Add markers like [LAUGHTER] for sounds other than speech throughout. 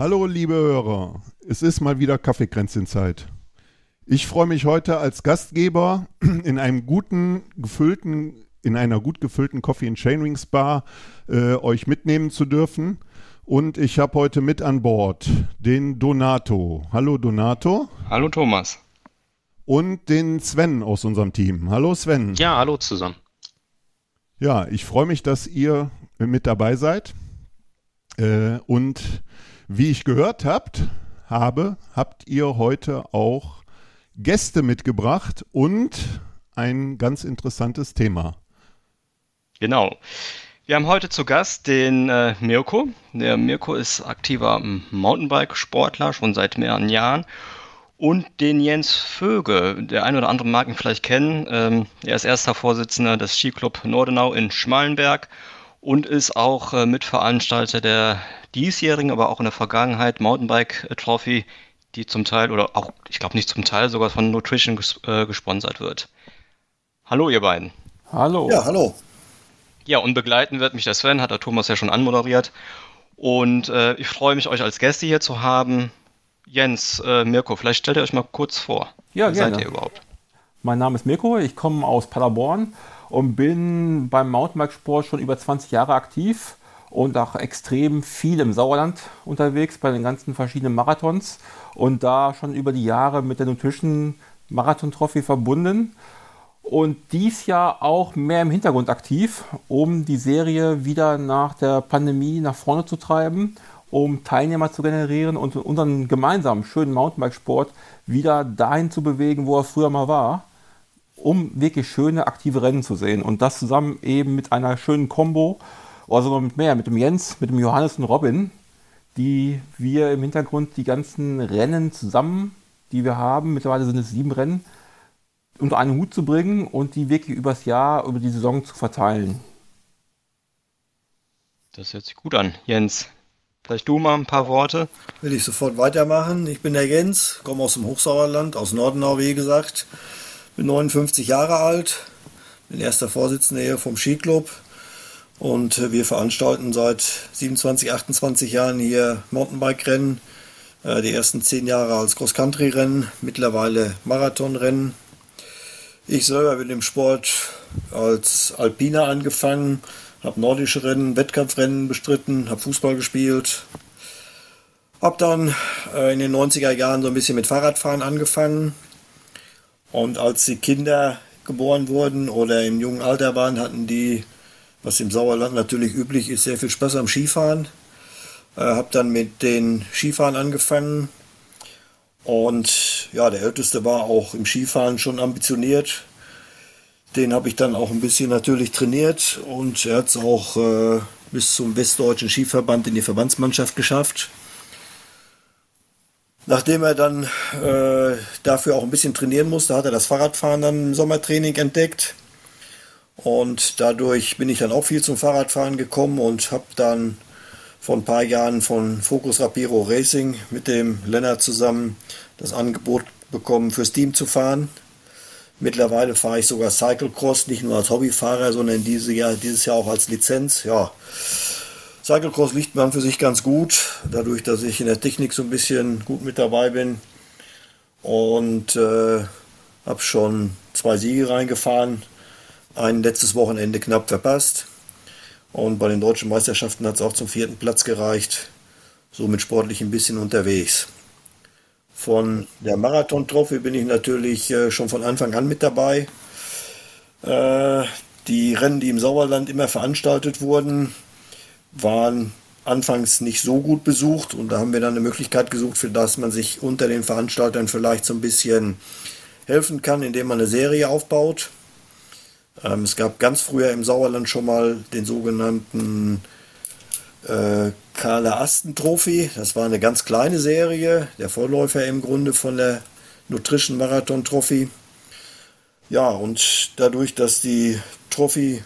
Hallo liebe Hörer, es ist mal wieder Kaffeekränzchenzeit. Ich freue mich heute als Gastgeber [CLEARS THROAT] in einem guten, gefüllten, in einer gut gefüllten Coffee and Chainrings Bar äh, euch mitnehmen zu dürfen. Und ich habe heute mit an Bord den Donato. Hallo Donato. Hallo Thomas. Und den Sven aus unserem Team. Hallo Sven. Ja, hallo zusammen. Ja, ich freue mich, dass ihr mit dabei seid. Äh, und wie ich gehört habt, habe, habt ihr heute auch Gäste mitgebracht und ein ganz interessantes Thema. Genau. Wir haben heute zu Gast den äh, Mirko. Der Mirko ist aktiver Mountainbike-Sportler schon seit mehreren Jahren. Und den Jens Vöge. Der eine oder andere mag ihn vielleicht kennen. Ähm, er ist erster Vorsitzender des Skiclub Nordenau in Schmalenberg und ist auch äh, Mitveranstalter der diesjährigen, aber auch in der Vergangenheit Mountainbike Trophy, die zum Teil oder auch, ich glaube nicht zum Teil, sogar von Nutrition ges äh, gesponsert wird. Hallo, ihr beiden. Hallo. Ja, hallo. Ja, und begleiten wird mich der Sven, hat der Thomas ja schon anmoderiert. Und äh, ich freue mich, euch als Gäste hier zu haben. Jens, äh, Mirko, vielleicht stellt ihr euch mal kurz vor. Ja, Wer gerne. seid ihr überhaupt? Mein Name ist Mirko, ich komme aus Paderborn und bin beim Mountainbikesport schon über 20 Jahre aktiv und auch extrem viel im Sauerland unterwegs bei den ganzen verschiedenen Marathons. Und da schon über die Jahre mit der Nutrition Marathon Trophy verbunden. Und dies Jahr auch mehr im Hintergrund aktiv, um die Serie wieder nach der Pandemie nach vorne zu treiben, um Teilnehmer zu generieren und unseren gemeinsamen schönen Mountainbikesport wieder dahin zu bewegen, wo er früher mal war, um wirklich schöne aktive Rennen zu sehen und das zusammen eben mit einer schönen Combo oder sogar mit mehr, mit dem Jens, mit dem Johannes und Robin, die wir im Hintergrund die ganzen Rennen zusammen, die wir haben, mittlerweile sind es sieben Rennen, unter einen Hut zu bringen und die wirklich übers Jahr, über die Saison zu verteilen. Das hört sich gut an. Jens, vielleicht du mal ein paar Worte. Will ich sofort weitermachen. Ich bin der Jens, komme aus dem Hochsauerland, aus Nordenau, wie gesagt. Bin 59 Jahre alt, bin erster Vorsitzender hier vom Skiclub. Und äh, wir veranstalten seit 27, 28 Jahren hier Mountainbike-Rennen. Äh, Die ersten zehn Jahre als Cross-Country-Rennen, mittlerweile Marathon-Rennen. Ich selber bin im Sport als Alpiner angefangen, habe nordische Rennen, Wettkampfrennen bestritten, habe Fußball gespielt. Habe dann äh, in den 90er Jahren so ein bisschen mit Fahrradfahren angefangen. Und als die Kinder geboren wurden oder im jungen Alter waren, hatten die, was im Sauerland natürlich üblich ist, sehr viel Spaß am Skifahren. Äh, habe dann mit den Skifahren angefangen. Und ja, der Älteste war auch im Skifahren schon ambitioniert. Den habe ich dann auch ein bisschen natürlich trainiert und er hat es auch äh, bis zum Westdeutschen Skiverband in die Verbandsmannschaft geschafft. Nachdem er dann äh, dafür auch ein bisschen trainieren musste, hat er das Fahrradfahren dann im Sommertraining entdeckt. Und dadurch bin ich dann auch viel zum Fahrradfahren gekommen und habe dann vor ein paar Jahren von Focus Rapiro Racing mit dem Lennart zusammen das Angebot bekommen, fürs Team zu fahren. Mittlerweile fahre ich sogar Cyclecross, nicht nur als Hobbyfahrer, sondern diese Jahr, dieses Jahr auch als Lizenz. Ja, Cyclecross liegt man für sich ganz gut, dadurch, dass ich in der Technik so ein bisschen gut mit dabei bin. Und äh, habe schon zwei Siege reingefahren, ein letztes Wochenende knapp verpasst. Und bei den deutschen Meisterschaften hat es auch zum vierten Platz gereicht. Somit sportlich ein bisschen unterwegs. Von der Marathon-Trophy bin ich natürlich äh, schon von Anfang an mit dabei. Äh, die Rennen, die im Sauerland immer veranstaltet wurden, waren anfangs nicht so gut besucht und da haben wir dann eine Möglichkeit gesucht, für das man sich unter den Veranstaltern vielleicht so ein bisschen helfen kann, indem man eine Serie aufbaut. Ähm, es gab ganz früher im Sauerland schon mal den sogenannten äh, Karle Asten Trophy. Das war eine ganz kleine Serie, der Vorläufer im Grunde von der Nutrition Marathon Trophy. Ja, und dadurch, dass die Trophy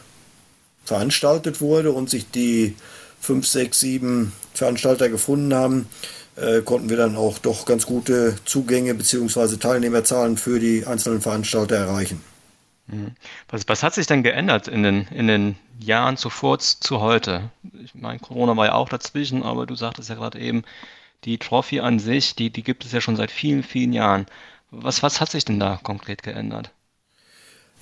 veranstaltet wurde und sich die 5, 6, 7 Veranstalter gefunden haben, äh, konnten wir dann auch doch ganz gute Zugänge bzw. Teilnehmerzahlen für die einzelnen Veranstalter erreichen. Was, was hat sich denn geändert in den, in den Jahren zuvor zu heute? Ich meine, Corona war ja auch dazwischen, aber du sagtest ja gerade eben, die Trophy an sich, die, die gibt es ja schon seit vielen, vielen Jahren. Was, was hat sich denn da konkret geändert?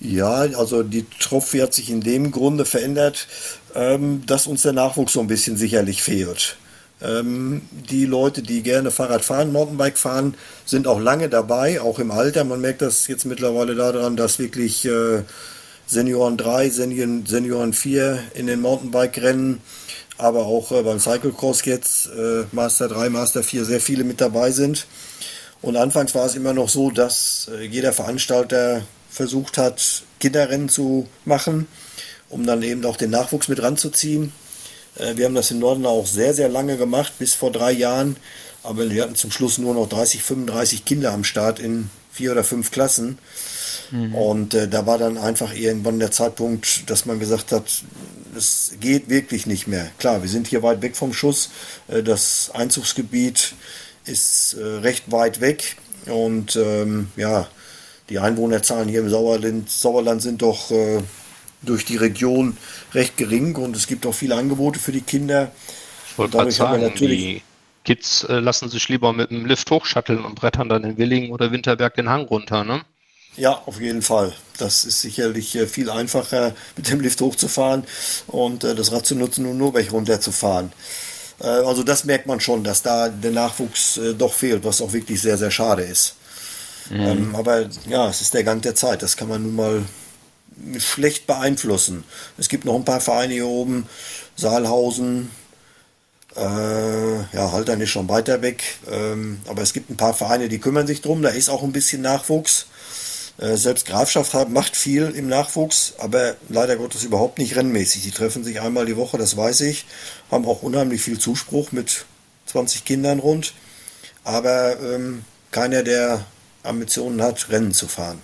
Ja, also die Trophy hat sich in dem Grunde verändert, ähm, dass uns der Nachwuchs so ein bisschen sicherlich fehlt. Ähm, die Leute, die gerne Fahrrad fahren, Mountainbike fahren, sind auch lange dabei, auch im Alter. Man merkt das jetzt mittlerweile daran, dass wirklich äh, Senioren 3, Senioren, Senioren 4 in den Mountainbike-Rennen, aber auch äh, beim Cyclecross jetzt, äh, Master 3, Master 4, sehr viele mit dabei sind. Und anfangs war es immer noch so, dass äh, jeder Veranstalter versucht hat, Kinderrennen zu machen, um dann eben auch den Nachwuchs mit ranzuziehen. Äh, wir haben das in Norden auch sehr, sehr lange gemacht, bis vor drei Jahren. Aber wir hatten zum Schluss nur noch 30, 35 Kinder am Start in vier oder fünf Klassen. Mhm. Und äh, da war dann einfach irgendwann der Zeitpunkt, dass man gesagt hat, es geht wirklich nicht mehr. Klar, wir sind hier weit weg vom Schuss. Äh, das Einzugsgebiet ist äh, recht weit weg. Und ähm, ja, die Einwohnerzahlen hier im Sauerland, Sauerland sind doch äh, durch die Region recht gering und es gibt auch viele Angebote für die Kinder. Ich wollte gerade sagen, die Kids äh, lassen sich lieber mit dem Lift hochschatteln und brettern dann in Willingen oder Winterberg den Hang runter, ne? Ja, auf jeden Fall. Das ist sicherlich äh, viel einfacher, mit dem Lift hochzufahren und äh, das Rad zu nutzen und nur weg runterzufahren. Äh, also das merkt man schon, dass da der Nachwuchs äh, doch fehlt, was auch wirklich sehr, sehr schade ist. Mhm. Ähm, aber ja, es ist der Gang der Zeit. Das kann man nun mal schlecht beeinflussen. Es gibt noch ein paar Vereine hier oben, Saalhausen, äh, ja, Haltern ist schon weiter weg, ähm, aber es gibt ein paar Vereine, die kümmern sich drum, da ist auch ein bisschen Nachwuchs. Äh, selbst Grafschaft hat, macht viel im Nachwuchs, aber leider Gottes überhaupt nicht rennmäßig. Die treffen sich einmal die Woche, das weiß ich, haben auch unheimlich viel Zuspruch mit 20 Kindern rund, aber ähm, keiner, der Ambitionen hat, Rennen zu fahren.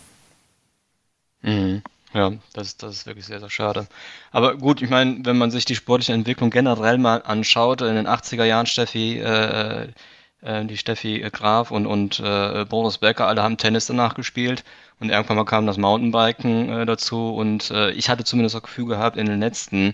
Mhm. Ja, das, das ist wirklich sehr, sehr schade. Aber gut, ich meine, wenn man sich die sportliche Entwicklung generell mal anschaut, in den 80er Jahren Steffi, äh, äh, die Steffi Graf und, und äh, Boris Becker, alle haben Tennis danach gespielt und irgendwann mal kam das Mountainbiken äh, dazu und äh, ich hatte zumindest das Gefühl gehabt, in den letzten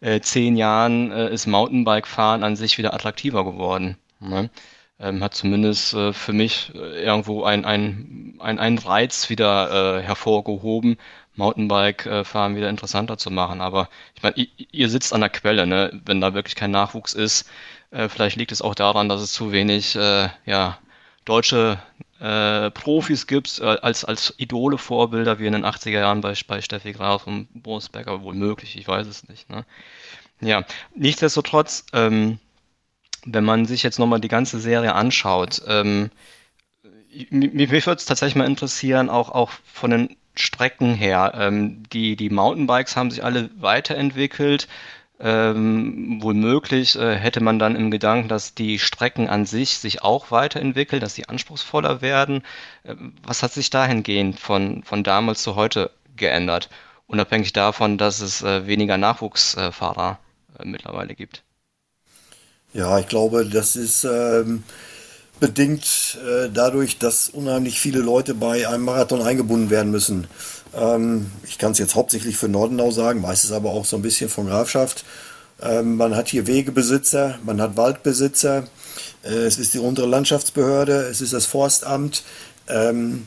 äh, zehn Jahren ist Mountainbike-Fahren an sich wieder attraktiver geworden. Ne? Ähm, hat zumindest äh, für mich äh, irgendwo ein, ein, ein, Reiz wieder äh, hervorgehoben, Mountainbike-Fahren äh, wieder interessanter zu machen. Aber ich meine, ihr, ihr, sitzt an der Quelle, ne? wenn da wirklich kein Nachwuchs ist. Äh, vielleicht liegt es auch daran, dass es zu wenig ja, deutsche Profis gibt, als, als Idole, Vorbilder, wie in den 80er Jahren bei, bei Steffi Graf und Boris Becker, wohl möglich, ich weiß es nicht. Ne? Ja, nichtsdestotrotz, ähm, wenn man sich jetzt nochmal die ganze Serie anschaut, ähm, mich, mich würde es tatsächlich mal interessieren, auch, auch von den Strecken her. Ähm, die, die Mountainbikes haben sich alle weiterentwickelt. Ähm, womöglich äh, hätte man dann im Gedanken, dass die Strecken an sich sich auch weiterentwickeln, dass sie anspruchsvoller werden. Ähm, was hat sich dahingehend von, von damals zu heute geändert? Unabhängig davon, dass es äh, weniger Nachwuchsfahrer äh, mittlerweile gibt. Ja, ich glaube, das ist ähm, bedingt äh, dadurch, dass unheimlich viele Leute bei einem Marathon eingebunden werden müssen. Ähm, ich kann es jetzt hauptsächlich für Nordenau sagen, weiß es aber auch so ein bisschen von Grafschaft. Ähm, man hat hier Wegebesitzer, man hat Waldbesitzer, äh, es ist die untere Landschaftsbehörde, es ist das Forstamt, ähm,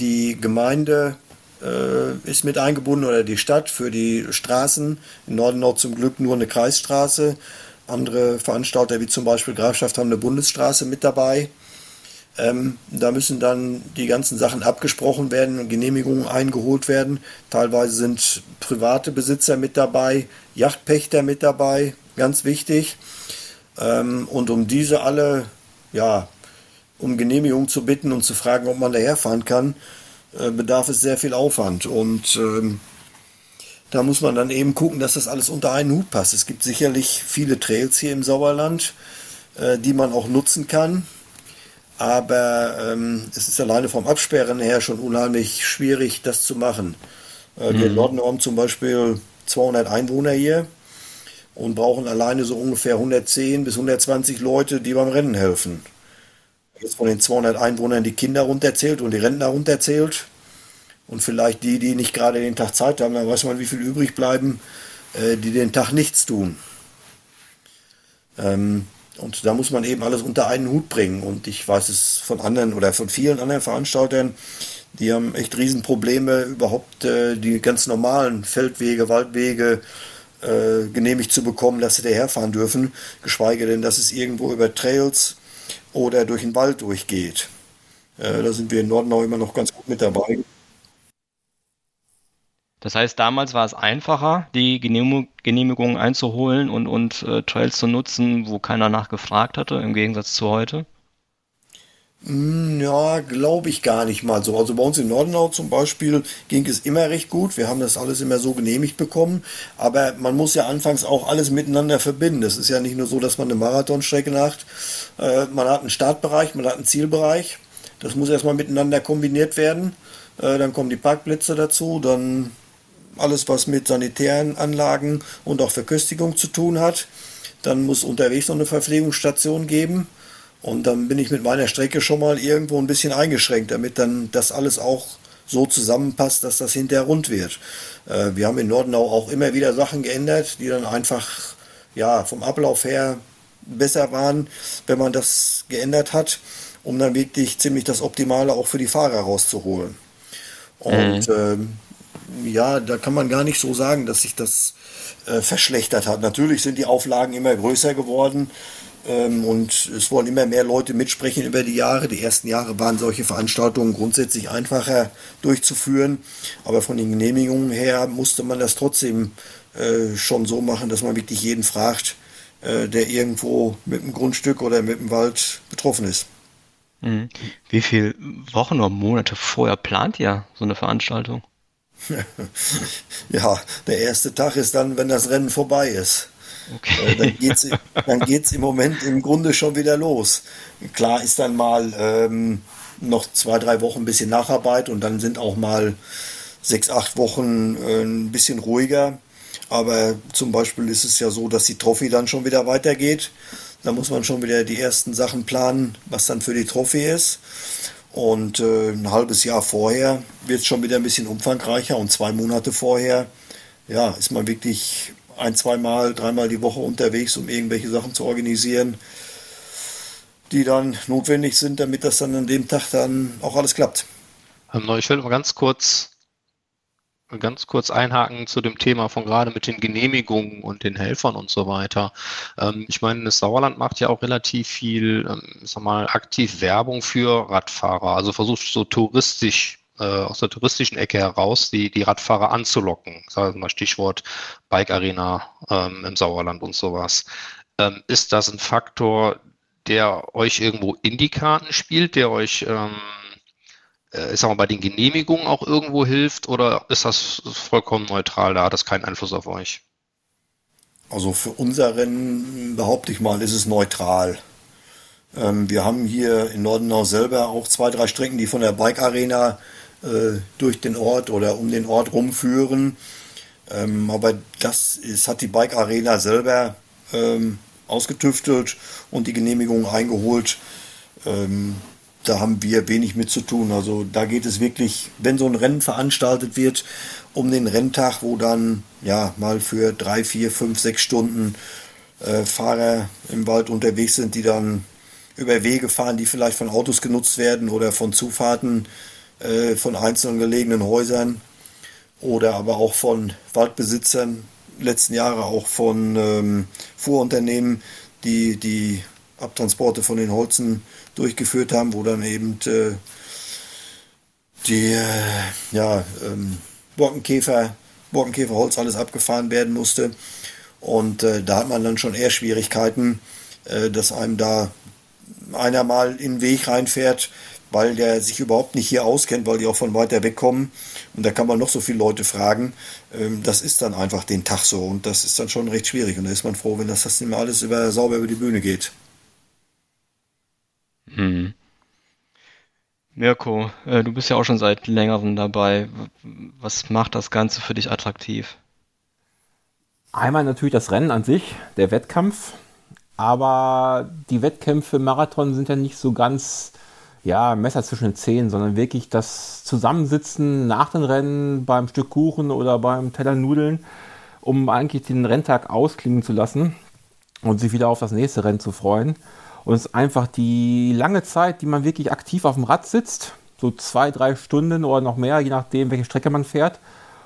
die Gemeinde äh, ist mit eingebunden oder die Stadt für die Straßen. In Nordenau zum Glück nur eine Kreisstraße. Andere Veranstalter wie zum Beispiel Grafschaft haben eine Bundesstraße mit dabei. Ähm, da müssen dann die ganzen Sachen abgesprochen werden und Genehmigungen eingeholt werden. Teilweise sind private Besitzer mit dabei, Yachtpächter mit dabei, ganz wichtig. Ähm, und um diese alle, ja, um Genehmigung zu bitten und zu fragen, ob man daherfahren kann, äh, bedarf es sehr viel Aufwand. Und ähm, da muss man dann eben gucken, dass das alles unter einen Hut passt. Es gibt sicherlich viele Trails hier im Sauerland, äh, die man auch nutzen kann. Aber ähm, es ist alleine vom Absperren her schon unheimlich schwierig, das zu machen. Äh, mhm. Wir in haben zum Beispiel 200 Einwohner hier und brauchen alleine so ungefähr 110 bis 120 Leute, die beim Rennen helfen. Jetzt von den 200 Einwohnern die Kinder runterzählt und die Rentner runterzählt, und vielleicht die, die nicht gerade den Tag Zeit haben, dann weiß man, wie viel übrig bleiben, äh, die den Tag nichts tun. Ähm, Und da muss man eben alles unter einen Hut bringen. Und ich weiß es von anderen oder von vielen anderen Veranstaltern, die haben echt Riesenprobleme, überhaupt äh, die ganz normalen Feldwege, Waldwege äh, genehmigt zu bekommen, dass sie daherfahren dürfen, geschweige denn, dass es irgendwo über Trails oder durch den Wald durchgeht. Äh, da sind wir in Nordenau immer noch ganz gut mit dabei. Das heißt, damals war es einfacher, die Genehmigungen einzuholen und, und äh, Trails zu nutzen, wo keiner nachgefragt hatte, im Gegensatz zu heute? Hm, ja, glaube ich gar nicht mal so. Also bei uns in Nordenau zum Beispiel ging es immer recht gut. Wir haben das alles immer so genehmigt bekommen. Aber man muss ja anfangs auch alles miteinander verbinden. Es ist ja nicht nur so, dass man eine Marathonstrecke macht. Äh, man hat einen Startbereich, man hat einen Zielbereich. Das muss erstmal miteinander kombiniert werden. Äh, dann kommen die Parkplätze dazu, dann alles, was mit sanitären Anlagen und auch Verköstigung zu tun hat. Dann muss unterwegs noch eine Verpflegungsstation geben. Und dann bin ich mit meiner Strecke schon mal irgendwo ein bisschen eingeschränkt, damit dann das alles auch so zusammenpasst, dass das hinterher rund wird. Äh, wir haben in Nordenau auch immer wieder Sachen geändert, die dann einfach ja, vom Ablauf her besser waren, wenn man das geändert hat, um dann wirklich ziemlich das Optimale auch für die Fahrer rauszuholen. Und mhm. ähm, ja, da kann man gar nicht so sagen, dass sich das äh, verschlechtert hat. Natürlich sind die Auflagen immer größer geworden ähm, und es wollen immer mehr Leute mitsprechen über die Jahre. Die ersten Jahre waren solche Veranstaltungen grundsätzlich einfacher durchzuführen, aber von den Genehmigungen her musste man das trotzdem äh, schon so machen, dass man wirklich jeden fragt, äh, der irgendwo mit dem Grundstück oder mit dem Wald betroffen ist. Mhm. Wie viele Wochen oder Monate vorher plant ihr so eine Veranstaltung? [LAUGHS] ja, der erste Tag ist dann, wenn das Rennen vorbei ist. Okay. Äh, dann geht's, dann geht's im Moment im Grunde schon wieder los. Klar ist dann mal ähm, noch zwei, drei Wochen ein bisschen Nacharbeit und dann sind auch mal sechs, acht Wochen äh, ein bisschen ruhiger. Aber zum Beispiel ist es ja so, dass die Trophy dann schon wieder weitergeht. Da muss man schon wieder die ersten Sachen planen, was dann für die Trophy ist. Und äh, ein halbes Jahr vorher wird es schon wieder ein bisschen umfangreicher und zwei Monate vorher, ja, ist man wirklich ein, zweimal, dreimal die Woche unterwegs, um irgendwelche Sachen zu organisieren, die dann notwendig sind, damit das dann an dem Tag dann auch alles klappt. Ich will mal ganz kurz ganz kurz einhaken zu dem Thema von gerade mit den Genehmigungen und den Helfern und so weiter. Ähm, ich meine, das Sauerland macht ja auch relativ viel, ähm, sag mal, aktiv Werbung für Radfahrer. Also versucht so touristisch äh, aus der touristischen Ecke heraus die, die Radfahrer anzulocken. Sagen wir mal Stichwort Bike Arena ähm, im Sauerland und sowas. Ist das ein Faktor, der euch irgendwo in die Karten spielt, der euch äh, ich bei den Genehmigungen auch irgendwo hilft oder ist das vollkommen neutral, da hat das keinen Einfluss auf euch? Also für unser Rennen, behaupte ich mal, ist es neutral. Ähm, wir haben hier in Nordenau selber auch zwei, drei Strecken, die von der Bike Arena äh, durch den Ort oder um den Ort rumführen. Ähm, aber das ist, hat die Bike Arena selber ähm, ausgetüftelt und die Genehmigung eingeholt. Ähm, da haben wir wenig mit zu tun. Also da geht es wirklich, wenn so ein Rennen veranstaltet wird, um den Renntag, wo dann ja mal für drei, vier, fünf, sechs Stunden äh, Fahrer im Wald unterwegs sind, die dann über Wege fahren, die vielleicht von Autos genutzt werden oder von Zufahrten äh, von einzelnen gelegenen Häusern oder aber auch von Waldbesitzern, letzten Jahre auch von ähm, Fuhrunternehmen, die die Abtransporte von den Holzen durchgeführt haben, wo dann eben äh, die äh, ja, ähm, Borkenkäfer, Borkenkäferholz alles abgefahren werden musste. Und äh, da hat man dann schon eher Schwierigkeiten, dass einem da einer mal in den Weg reinfährt, weil der sich überhaupt nicht hier auskennt, weil die auch von weiter weg kommen. Und da kann man noch so viele Leute fragen. Ähm, das ist dann einfach den Tag so und das ist dann schon recht schwierig. Und da ist man froh, wenn das, das mehr alles über, sauber über die Bühne geht. Hm. Mirko, äh, du bist ja auch schon seit längerem dabei. Was macht das Ganze für dich attraktiv? Einmal natürlich das Rennen an sich, der Wettkampf. Aber die Wettkämpfe im Marathon sind ja nicht so ganz ja, Messer zwischen den Zähnen, sondern wirklich das Zusammensitzen nach den Rennen beim Stück Kuchen oder beim Teller Nudeln, um eigentlich den Renntag ausklingen zu lassen. und sich wieder auf das nächste Rennen zu freuen. Und es ist einfach die lange Zeit, die man wirklich aktiv auf dem Rad sitzt, so zwei, drei Stunden oder noch mehr, je nachdem, welche Strecke man fährt,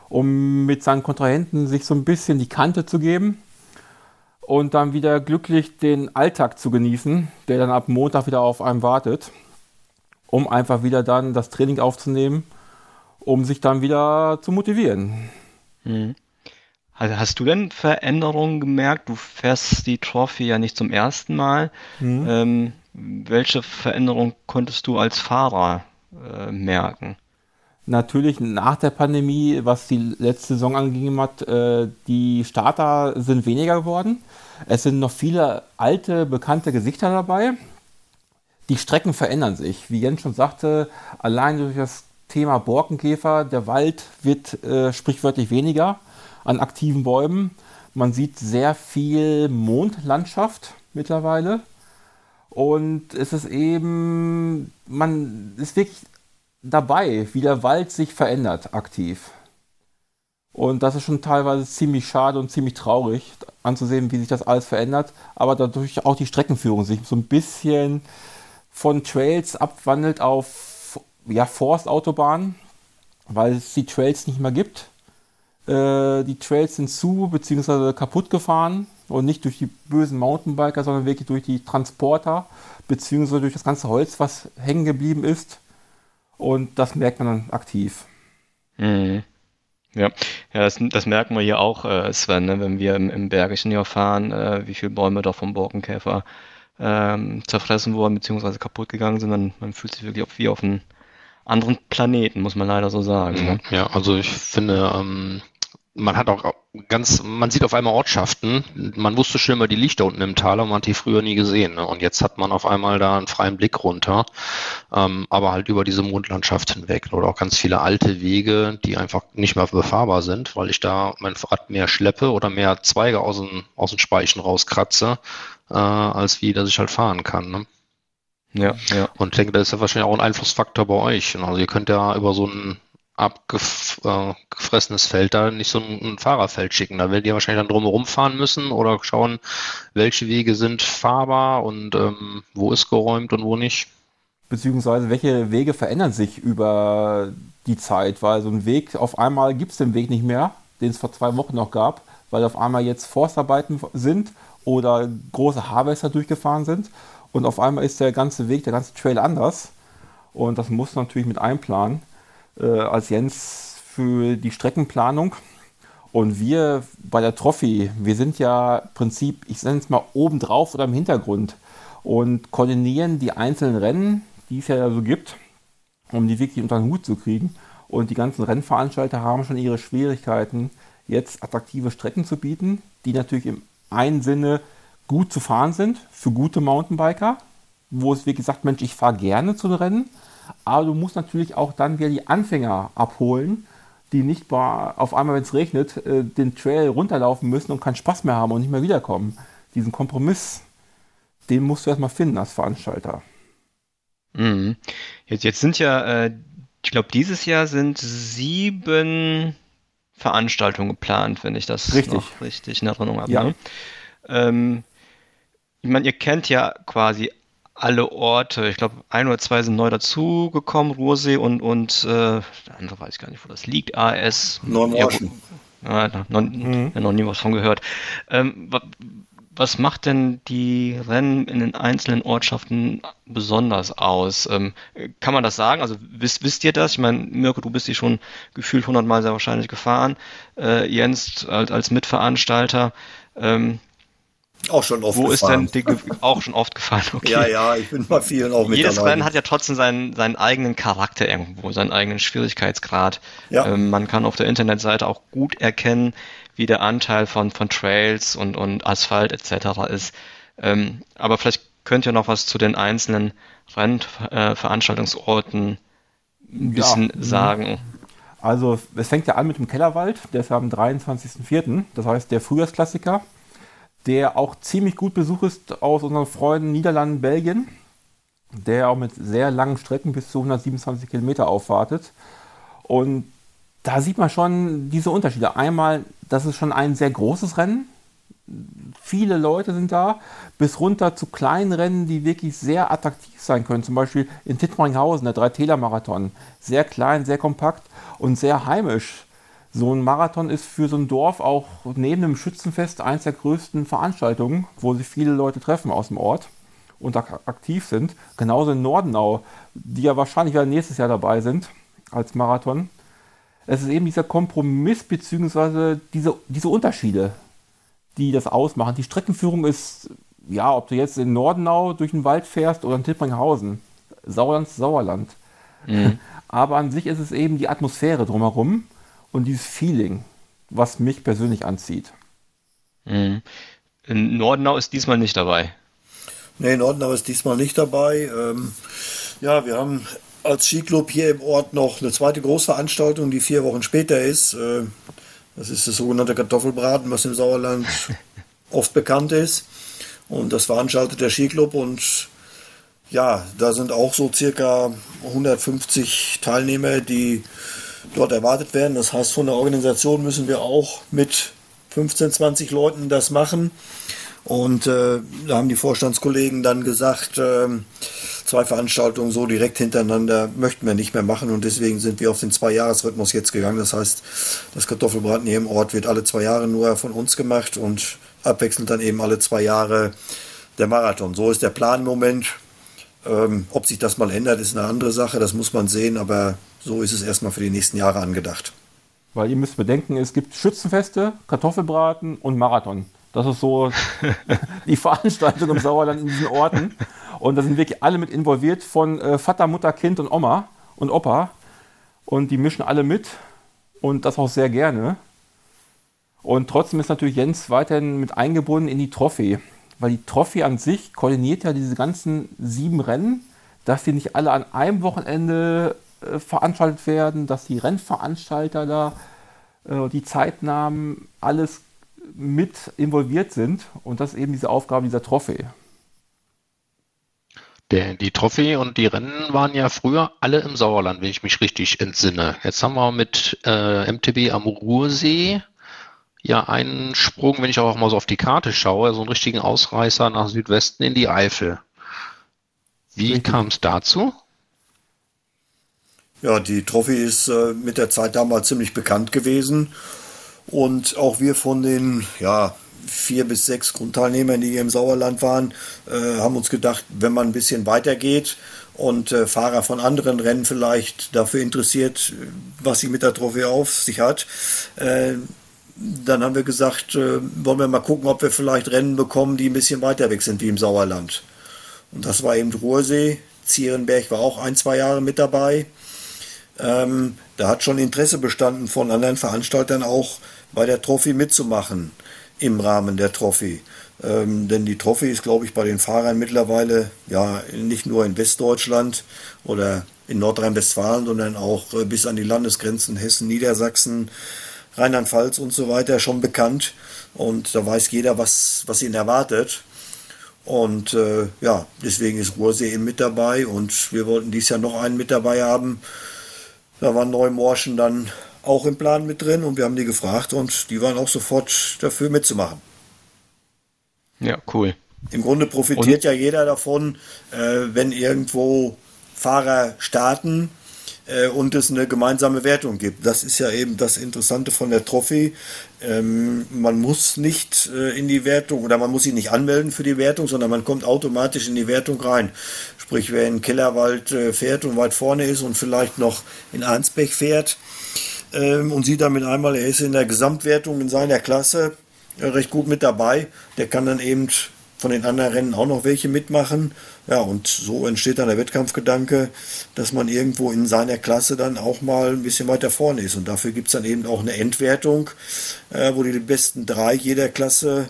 um mit seinen Kontrahenten sich so ein bisschen die Kante zu geben und dann wieder glücklich den Alltag zu genießen, der dann ab Montag wieder auf einem wartet, um einfach wieder dann das Training aufzunehmen, um sich dann wieder zu motivieren. Mhm. Hast du denn Veränderungen gemerkt? Du fährst die Trophy ja nicht zum ersten Mal. Mhm. Ähm, welche Veränderung konntest du als Fahrer äh, merken? Natürlich nach der Pandemie, was die letzte Saison angegeben hat, äh, die Starter sind weniger geworden. Es sind noch viele alte, bekannte Gesichter dabei. Die Strecken verändern sich. Wie Jens schon sagte, allein durch das Thema Borkenkäfer, der Wald wird äh, sprichwörtlich weniger an aktiven Bäumen. Man sieht sehr viel Mondlandschaft mittlerweile. Und es ist eben, man ist wirklich dabei, wie der Wald sich verändert aktiv. Und das ist schon teilweise ziemlich schade und ziemlich traurig anzusehen, wie sich das alles verändert. Aber dadurch auch die Streckenführung sich so ein bisschen von Trails abwandelt auf ja, Forstautobahnen, weil es die Trails nicht mehr gibt. Äh, die Trails sind zu bzw. kaputt gefahren und nicht durch die bösen Mountainbiker, sondern wirklich durch die Transporter bzw. durch das ganze Holz, was hängen geblieben ist. Und das merkt man dann aktiv. Mhm. Ja, ja das, das, merken wir hier auch, äh, Sven, ne, wenn wir im, im Bergischen hier fahren, äh, wie viele Bäume da vom Borkenkäfer ähm, zerfressen wurden bzw. kaputt gegangen sind. Man, man fühlt sich wirklich wie auf einem anderen Planeten, muss man leider so sagen. Ne? Ja, also ich finde, ähm, man hat auch ganz, man sieht auf einmal Ortschaften. Man wusste schon immer, die Lichter unten im Tal, aber man hat die früher nie gesehen. Ne? Und jetzt hat man auf einmal da einen freien Blick runter, ähm, aber halt über diese Mondlandschaft hinweg. Oder auch ganz viele alte Wege, die einfach nicht mehr befahrbar sind, weil ich da mein Rad mehr schleppe oder mehr Zweige aus den, aus den Speichen rauskratze, äh, als wie, dass ich halt fahren kann. Ne? Ja, ja. Und ich denke, das ist ja wahrscheinlich auch ein Einflussfaktor bei euch. Also ihr könnt ja über so einen abgefressenes Feld da nicht so ein, Fahrerfeld schicken. Da werdet ihr wahrscheinlich dann drumherum fahren müssen oder schauen, welche Wege sind fahrbar und ähm, wo ist geräumt und wo nicht. Beziehungsweise welche Wege verändern sich über die Zeit, weil so ein Weg, auf einmal gibt es den Weg nicht mehr, den es vor zwei Wochen noch gab, weil auf einmal jetzt Forstarbeiten sind oder große Harvester durchgefahren sind und auf einmal ist der ganze Weg, der ganze Trail anders und das muss natürlich mit einplanen äh, als Jens für die Streckenplanung. Und wir bei der Trophy, wir sind ja im Prinzip, ich nenne es mal oben drauf oder im Hintergrund und koordinieren die einzelnen Rennen, die es ja so gibt, um die wirklich unter den Hut zu kriegen. Und die ganzen Rennveranstalter haben schon ihre Schwierigkeiten, jetzt attraktive Strecken zu bieten, die natürlich im einen Sinne gut zu fahren sind für gute Mountainbiker, wo es wie gesagt, Mensch, ich fahre gerne zu den Rennen, aber du musst natürlich auch dann wieder die Anfänger abholen, die nicht auf einmal, wenn es regnet, äh, den Trail runterlaufen müssen und keinen Spaß mehr haben und nicht mehr wiederkommen. Diesen Kompromiss, den musst du erstmal finden als Veranstalter. Mhm. Jetzt, jetzt sind ja, äh, ich glaube, dieses Jahr sind sieben Veranstaltungen geplant, wenn ich das richtig. richtig in Erinnerung habe. Ja. Ne? Ähm, ich meine, ihr kennt ja quasi alle Orte. Ich glaube, ein oder zwei sind neu dazugekommen, Ruhrsee und, und äh, der andere weiß ich gar nicht, wo das liegt. AS. Neumorschen. Ja, noch, mhm. noch nie was von gehört. Ähm, was macht denn die Rennen in den einzelnen Ortschaften besonders aus? Ähm, kann man das sagen? Also wisst, wisst ihr das? Ich meine, Mirko, du bist die schon gefühlt hundertmal sehr wahrscheinlich gefahren. Äh, Jens als, als Mitveranstalter. Ähm, auch schon oft Wo gefahren. ist denn die, auch schon oft gefahren? [LAUGHS] Okay. Ja, ja, ich bin bei vielen auch mit Jedes Rennen hat ja trotzdem seinen, seinen eigenen Charakter irgendwo, seinen eigenen Schwierigkeitsgrad. Ja. Ähm, man kann auf der Internetseite auch gut erkennen, wie der Anteil von, von Trails und, und Asphalt etc. ist. Ähm, aber vielleicht könnt ihr noch was zu den einzelnen Rennveranstaltungsorten ein bisschen ja. sagen. Also es fängt ja an mit dem Kellerwald, der ist am 23.04., das heißt der Frühjahrsklassiker der auch ziemlich gut besucht ist aus unseren Freunden Niederlanden, Belgien, der auch mit sehr langen Strecken bis zu 127 Kilometer aufwartet. Und da sieht man schon diese Unterschiede. Einmal, das ist schon ein sehr großes Rennen, viele Leute sind da, bis runter zu kleinen Rennen, die wirklich sehr attraktiv sein können. Zum Beispiel in Tittmaringhausen, der Drei-Täler-Marathon. Sehr klein, sehr kompakt und sehr heimisch. So ein Marathon ist für so ein Dorf auch neben dem Schützenfest eines der größten Veranstaltungen, wo sich viele Leute treffen aus dem Ort und aktiv sind. Genauso in Nordenau, die ja wahrscheinlich wieder nächstes Jahr dabei sind als Marathon. Es ist eben dieser Kompromiss bzw. Diese, diese Unterschiede, die das ausmachen. Die Streckenführung ist, ja, ob du jetzt in Nordenau durch den Wald fährst oder in Tippringhausen. Sauerland Sauerland. Mhm. [LAUGHS] Aber an sich ist es eben die Atmosphäre drumherum und dieses Feeling, was mich persönlich anzieht. Mhm. Nordenau ist diesmal nicht dabei. Nee, Nordenau ist diesmal nicht dabei. Ähm, ja, wir haben als Skiclub hier im Ort noch eine zweite Großveranstaltung, die vier Wochen später ist. Äh, das ist das sogenannte Kartoffelbraten, was im Sauerland [LAUGHS] oft bekannt ist. Und das veranstaltet der Skiclub und ja, da sind auch so circa 150 Teilnehmer, die dort erwartet werden. Das heißt, von der Organisation müssen wir auch mit 15, 20 Leuten das machen. Und äh, da haben die Vorstandskollegen dann gesagt, äh, zwei Veranstaltungen so direkt hintereinander möchten wir nicht mehr machen und deswegen sind wir auf den Zwei-Jahres-Rhythmus jetzt gegangen. Das heißt, das Kartoffelbraten hier im Ort wird alle zwei Jahre nur von uns gemacht und abwechselnd dann eben alle zwei Jahre der Marathon. So ist der Plan im Moment. Ähm, ob sich das mal ändert, ist eine andere Sache, das muss man sehen, aber so ist es erstmal für die nächsten Jahre angedacht. Weil ihr müsst bedenken, es gibt Schützenfeste, Kartoffelbraten und Marathon. Das ist so [LAUGHS] die Veranstaltung im Sauerland in diesen Orten. Und da sind wirklich alle mit involviert, von äh, Vater, Mutter, Kind und Oma und Opa. Und die mischen alle mit und das auch sehr gerne. Und trotzdem ist natürlich Jens weiterhin mit eingebunden in die Trophäe. Weil die Trophäe an sich koordiniert ja diese ganzen sieben Rennen, dass die nicht alle an einem Wochenende äh, veranstaltet werden, dass die Rennveranstalter da äh, die Zeitnahmen alles mit involviert sind. Und das ist eben diese Aufgabe dieser Trophäe. Der, die Trophäe und die Rennen waren ja früher alle im Sauerland, wenn ich mich richtig entsinne. Jetzt haben wir mit äh, MTB am Ruhrsee ja einen Sprung, wenn ich auch mal so auf die Karte schaue, so einen richtigen Ausreißer nach Südwesten in die Eifel. Wie kam es dazu? Ja, die Trophy ist äh, mit der Zeit damals ziemlich bekannt gewesen. Und auch wir von den ja, vier bis sechs Grundteilnehmern, die hier im Sauerland waren, äh, haben uns gedacht, wenn man ein bisschen weitergeht und äh, Fahrer von anderen Rennen vielleicht dafür interessiert, was sie mit der Trophäe auf sich hat, äh, dann haben wir gesagt, äh, wollen wir mal gucken, ob wir vielleicht Rennen bekommen, die ein bisschen weiter weg sind wie im Sauerland. Und das war eben Ruhrsee. Zierenberg war auch ein, zwei Jahre mit dabei. Ähm, da hat schon Interesse bestanden von anderen Veranstaltern auch bei der Trophy mitzumachen im Rahmen der Trophy. Ähm, denn die Trophy ist, glaube ich, bei den Fahrern mittlerweile ja nicht nur in Westdeutschland oder in Nordrhein-Westfalen, sondern auch äh, bis an die Landesgrenzen Hessen, Niedersachsen, Rheinland-Pfalz und so weiter schon bekannt. Und da weiß jeder, was, was ihn erwartet. Und äh, ja, deswegen ist Ruhrsee eben mit dabei und wir wollten dieses Jahr noch einen mit dabei haben. Da waren Neumorschen dann auch im Plan mit drin und wir haben die gefragt und die waren auch sofort dafür mitzumachen. Ja, cool. Im Grunde profitiert und? ja jeder davon, äh, wenn irgendwo Fahrer starten äh, und es eine gemeinsame Wertung gibt. Das ist ja eben das Interessante von der Trophy. Ähm, man muss nicht äh, in die Wertung oder man muss sich nicht anmelden für die Wertung, sondern man kommt automatisch in die Wertung rein. Sprich, wer in Kellerwald äh, fährt und weit vorne ist und vielleicht noch in Arnsbech fährt, ähm, und sieht damit einmal, er ist in der Gesamtwertung in seiner Klasse äh, recht gut mit dabei. Der kann dann eben von den anderen Rennen auch noch welche mitmachen. Ja, und so entsteht dann der Wettkampfgedanke, dass man irgendwo in seiner Klasse dann auch mal ein bisschen weiter vorne ist. Und dafür gibt es dann eben auch eine Endwertung, äh, wo die besten drei jeder Klasse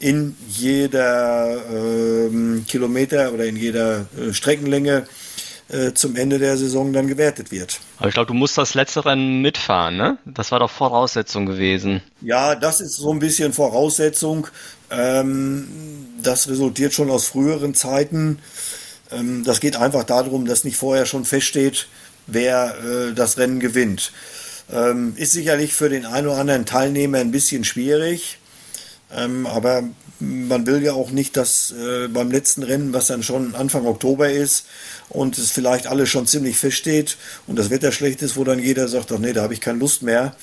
in jeder äh, Kilometer oder in jeder äh, Streckenlänge äh, zum Ende der Saison dann gewertet wird. Aber ich glaube, du musst das letzte Rennen mitfahren, ne? Das war doch Voraussetzung gewesen. Ja, das ist so ein bisschen Voraussetzung. Ähm, das resultiert schon aus früheren Zeiten. Ähm, das geht einfach darum, dass nicht vorher schon feststeht, wer äh, das Rennen gewinnt. Ähm, ist sicherlich für den einen oder anderen Teilnehmer ein bisschen schwierig. Ähm, aber man will ja auch nicht, dass äh, beim letzten Rennen, was dann schon Anfang Oktober ist und es vielleicht alles schon ziemlich feststeht und das Wetter schlecht ist, wo dann jeder sagt, ach nee, da habe ich keine Lust mehr.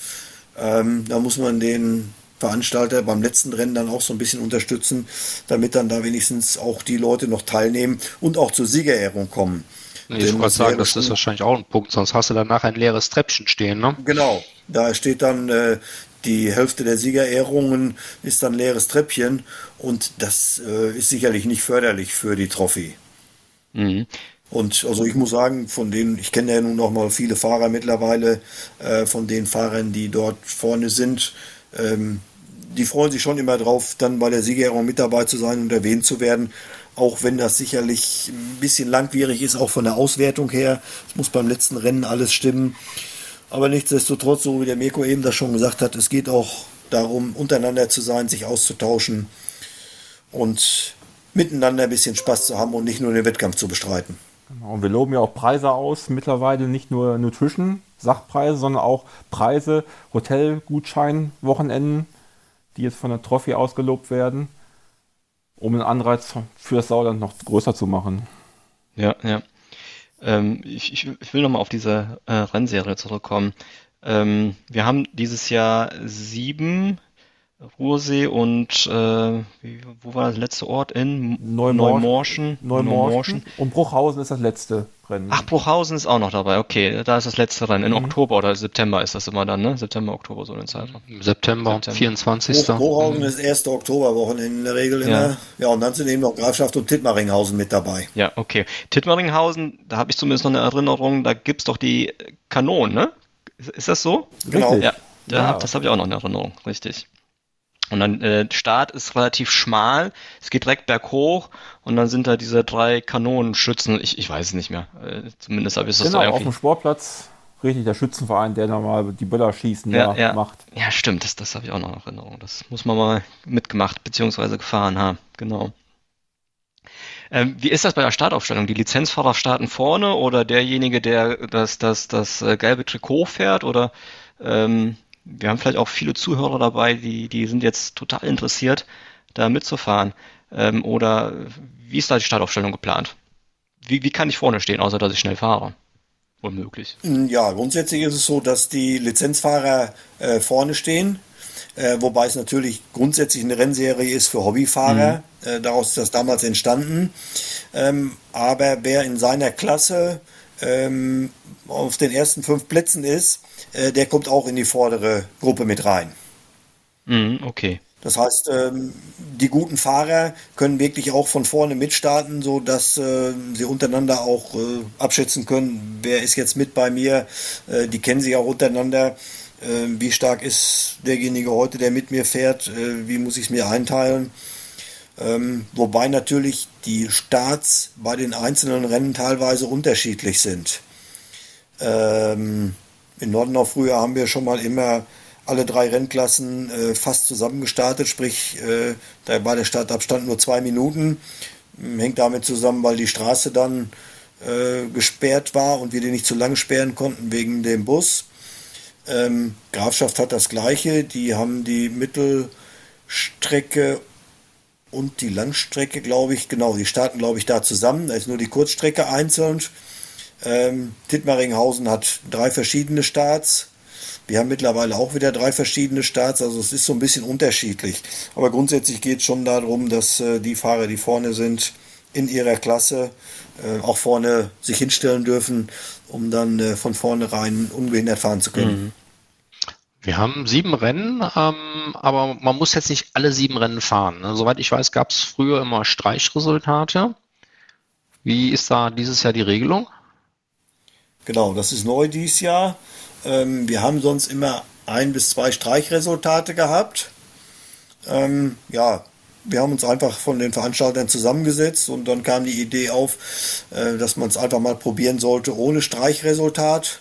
Ähm, da muss man den Veranstalter beim letzten Rennen dann auch so ein bisschen unterstützen, damit dann da wenigstens auch die Leute noch teilnehmen und auch zur Siegerehrung kommen. Ich wollte sagen, das ist wahrscheinlich auch ein Punkt, sonst hast du danach ein leeres Treppchen stehen, ne? Genau, da steht dann äh, die Hälfte der Siegerehrungen ist dann leeres Treppchen und das äh, ist sicherlich nicht förderlich für die Trophy. Mhm. Und also ich muss sagen, von denen, ich kenne ja nun noch mal viele Fahrer mittlerweile, äh, von den Fahrern, die dort vorne sind, ähm, die freuen sich schon immer drauf, dann bei der Siegerehrung mit dabei zu sein und erwähnt zu werden auch wenn das sicherlich ein bisschen langwierig ist, auch von der Auswertung her. Es muss beim letzten Rennen alles stimmen. Aber nichtsdestotrotz, so wie der Mirko eben das schon gesagt hat, es geht auch darum, untereinander zu sein, sich auszutauschen und miteinander ein bisschen Spaß zu haben und nicht nur den Wettkampf zu bestreiten. Genau, und wir loben ja auch Preise aus, mittlerweile nicht nur Nutrition, Sachpreise, sondern auch Preise, Hotelgutschein, Wochenenden, die jetzt von der Trophy ausgelobt werden um den Anreiz für das Sauerland noch größer zu machen. Ja, ja. Ähm, ich, ich, will nochmal auf diese äh, Rennserie zurückkommen. Ähm, wir haben dieses Jahr sieben Ruhrsee und äh, wie, wo war das letzte Ort? In Neumorschen. Neumorschen. Und Bruchhausen ist das letzte Rennen. Ach, Bruchhausen ist auch noch dabei. Okay, da ist das letzte Rennen. In mhm. Oktober oder September ist das immer dann, ne? September, Oktober, so eine Zeit. September, September. 24. Bruch, Bruchhausen ist erste Oktoberwochenende in der Regel immer. Ja. ja, und dann sind eben noch Grafschaft und Tittmaringhausen mit dabei. Ja, okay. Tittmaringhausen, da habe ich zumindest noch eine Erinnerung, da gibt's doch die Kanonen, ne? Ist, ist das so? Genau. Ja, da, ja. das habe ich auch noch in Erinnerung, richtig. Und dann äh, Start ist relativ schmal, es geht direkt berghoch und dann sind da diese drei Kanonenschützen. Ich, ich weiß es nicht mehr. Äh, zumindest habe ich das genau, so irgendwie. auf dem Sportplatz, richtig, der Schützenverein, der nochmal die Böller schießen ja, ja, macht. Ja, stimmt, das, das habe ich auch noch in Erinnerung. Das muss man mal mitgemacht bzw. gefahren haben. Genau. Ähm, wie ist das bei der Startaufstellung? Die Lizenzfahrer starten vorne oder derjenige, der das, das, das, das äh, gelbe Trikot fährt oder ähm, wir haben vielleicht auch viele Zuhörer dabei, die, die sind jetzt total interessiert, da mitzufahren. Ähm, oder wie ist da die Startaufstellung geplant? Wie, wie kann ich vorne stehen, außer dass ich schnell fahre? Unmöglich. Ja, grundsätzlich ist es so, dass die Lizenzfahrer äh, vorne stehen. Äh, wobei es natürlich grundsätzlich eine Rennserie ist für Hobbyfahrer. Mhm. Äh, daraus ist das damals entstanden. Ähm, aber wer in seiner Klasse ähm, auf den ersten fünf Plätzen ist, äh, der kommt auch in die vordere Gruppe mit rein. Mhm, okay. Das heißt, ähm, die guten Fahrer können wirklich auch von vorne mitstarten, so dass äh, sie untereinander auch äh, abschätzen können, wer ist jetzt mit bei mir. Äh, die kennen sich auch untereinander. Äh, wie stark ist derjenige heute, der mit mir fährt? Äh, wie muss ich es mir einteilen? Ähm, wobei natürlich die Starts bei den einzelnen Rennen teilweise unterschiedlich sind. Ähm, in Norden auch früher haben wir schon mal immer alle drei Rennklassen äh, fast zusammen gestartet, sprich, äh, da war der Startabstand nur zwei Minuten. Hm, hängt damit zusammen, weil die Straße dann äh, gesperrt war und wir die nicht zu lange sperren konnten wegen dem Bus. Ähm, Grafschaft hat das gleiche, die haben die Mittelstrecke und die Langstrecke, glaube ich, genau, die starten, glaube ich, da zusammen. Da ist nur die Kurzstrecke einzeln. Ähm, Dittmaringhausen hat drei verschiedene Starts. Wir haben mittlerweile auch wieder drei verschiedene Starts, also es ist so ein bisschen unterschiedlich. Aber grundsätzlich geht es schon darum, dass äh, die Fahrer, die vorne sind, in ihrer Klasse äh, auch vorne sich hinstellen dürfen, um dann äh, von vornherein ungehindert fahren zu können. Mhm. Wir haben sieben Rennen, ähm, aber man muss jetzt nicht alle sieben Rennen fahren. Ne? Soweit ich weiß, gab es früher immer Streichresultate. Wie ist da dieses Jahr die Regelung? Genau, das ist neu dieses Jahr. Ähm, wir haben sonst immer ein bis zwei Streichresultate gehabt. Ähm, ja, wir haben uns einfach von den Veranstaltern zusammengesetzt und dann kam die Idee auf, äh, dass man es einfach mal probieren sollte ohne Streichresultat.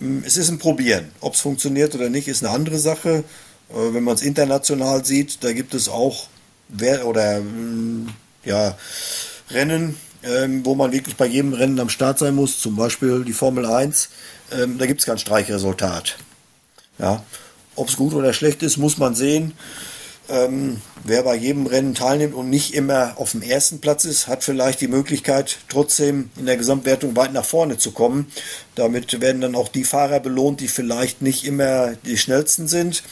Ähm, es ist ein Probieren. Ob es funktioniert oder nicht, ist eine andere Sache. Äh, wenn man es international sieht, da gibt es auch oder mm, ja, Rennen, ähm, wo man wirklich bei jedem Rennen am Start sein muss, zum Beispiel die Formel 1, ähm, da gibt es kein Streichresultat. Ja. Ob es gut oder schlecht ist, muss man sehen. Ähm, wer bei jedem Rennen teilnimmt und nicht immer auf dem ersten Platz ist, hat vielleicht die Möglichkeit, trotzdem in der Gesamtwertung weit nach vorne zu kommen. Damit werden dann auch die Fahrer belohnt, die vielleicht nicht immer die schnellsten sind.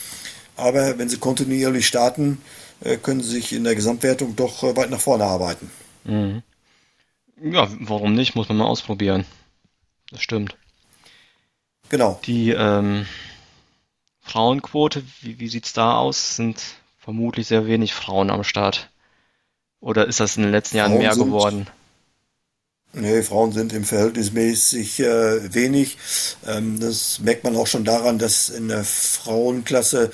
Aber wenn sie kontinuierlich starten, äh, können sie sich in der Gesamtwertung doch äh, weit nach vorne arbeiten. Mhm. Ja, warum nicht? Muss man mal ausprobieren. Das stimmt. Genau. Die ähm, Frauenquote, wie, wie sieht es da aus? Sind vermutlich sehr wenig Frauen am Start. Oder ist das in den letzten Jahren Frauen mehr sind, geworden? Nee, Frauen sind im Verhältnismäßig äh, wenig. Ähm, das merkt man auch schon daran, dass in der Frauenklasse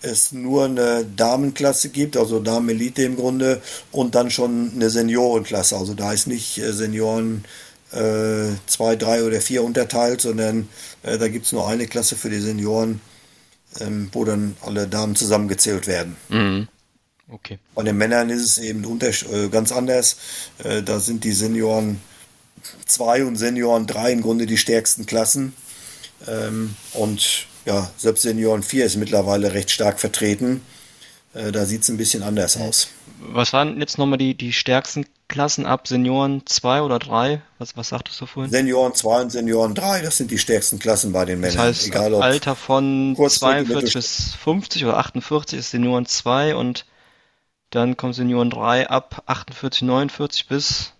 es nur eine Damenklasse gibt, also Damenelite im Grunde, und dann schon eine Seniorenklasse. Also da ist nicht äh, Senioren äh, zwei, drei oder vier unterteilt, sondern äh, da gibt es nur eine Klasse für die Senioren ähm, wo dann alle Damen zusammengezählt werden. Mhm. Okay. Bei den Männern ist es eben äh, ganz anders. Äh, da sind die Senioren 2 und Senioren 3 im Grunde die stärksten Klassen. Ähm, und ja, selbst Senioren 4 ist mittlerweile recht stark vertreten. Äh, da sieht es ein bisschen anders aus. Was waren jetzt nochmal die, die stärksten Klassen ab Senioren 2 oder 3? Was, was sagtest du vorhin? Senioren 2 und Senioren 3, das sind die stärksten Klassen bei den Männern. Das heißt, Egal, ob Alter von 42 bis 50 oder 48 ist Senioren 2 und dann kommen Senioren 3 ab 48, 49 bis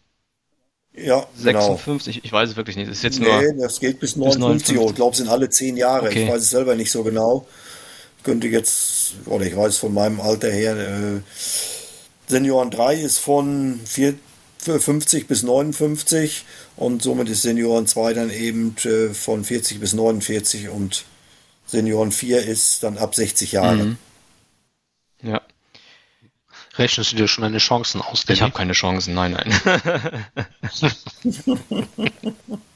ja, 56. Genau. Ich weiß es wirklich nicht. Das ist jetzt nee, nur das geht bis 59. Bis Ich glaube, es sind alle 10 Jahre. Okay. Ich weiß es selber nicht so genau. Könnte jetzt, oder ich weiß von meinem Alter her, äh, Senioren 3 ist von 4, 50 bis 59 und somit ist Senioren 2 dann eben äh, von 40 bis 49 und Senioren 4 ist dann ab 60 Jahre. Mhm. Ja. Rechnest du dir schon deine Chancen aus? Ich habe keine Chancen, nein, nein. [LAUGHS] [LAUGHS]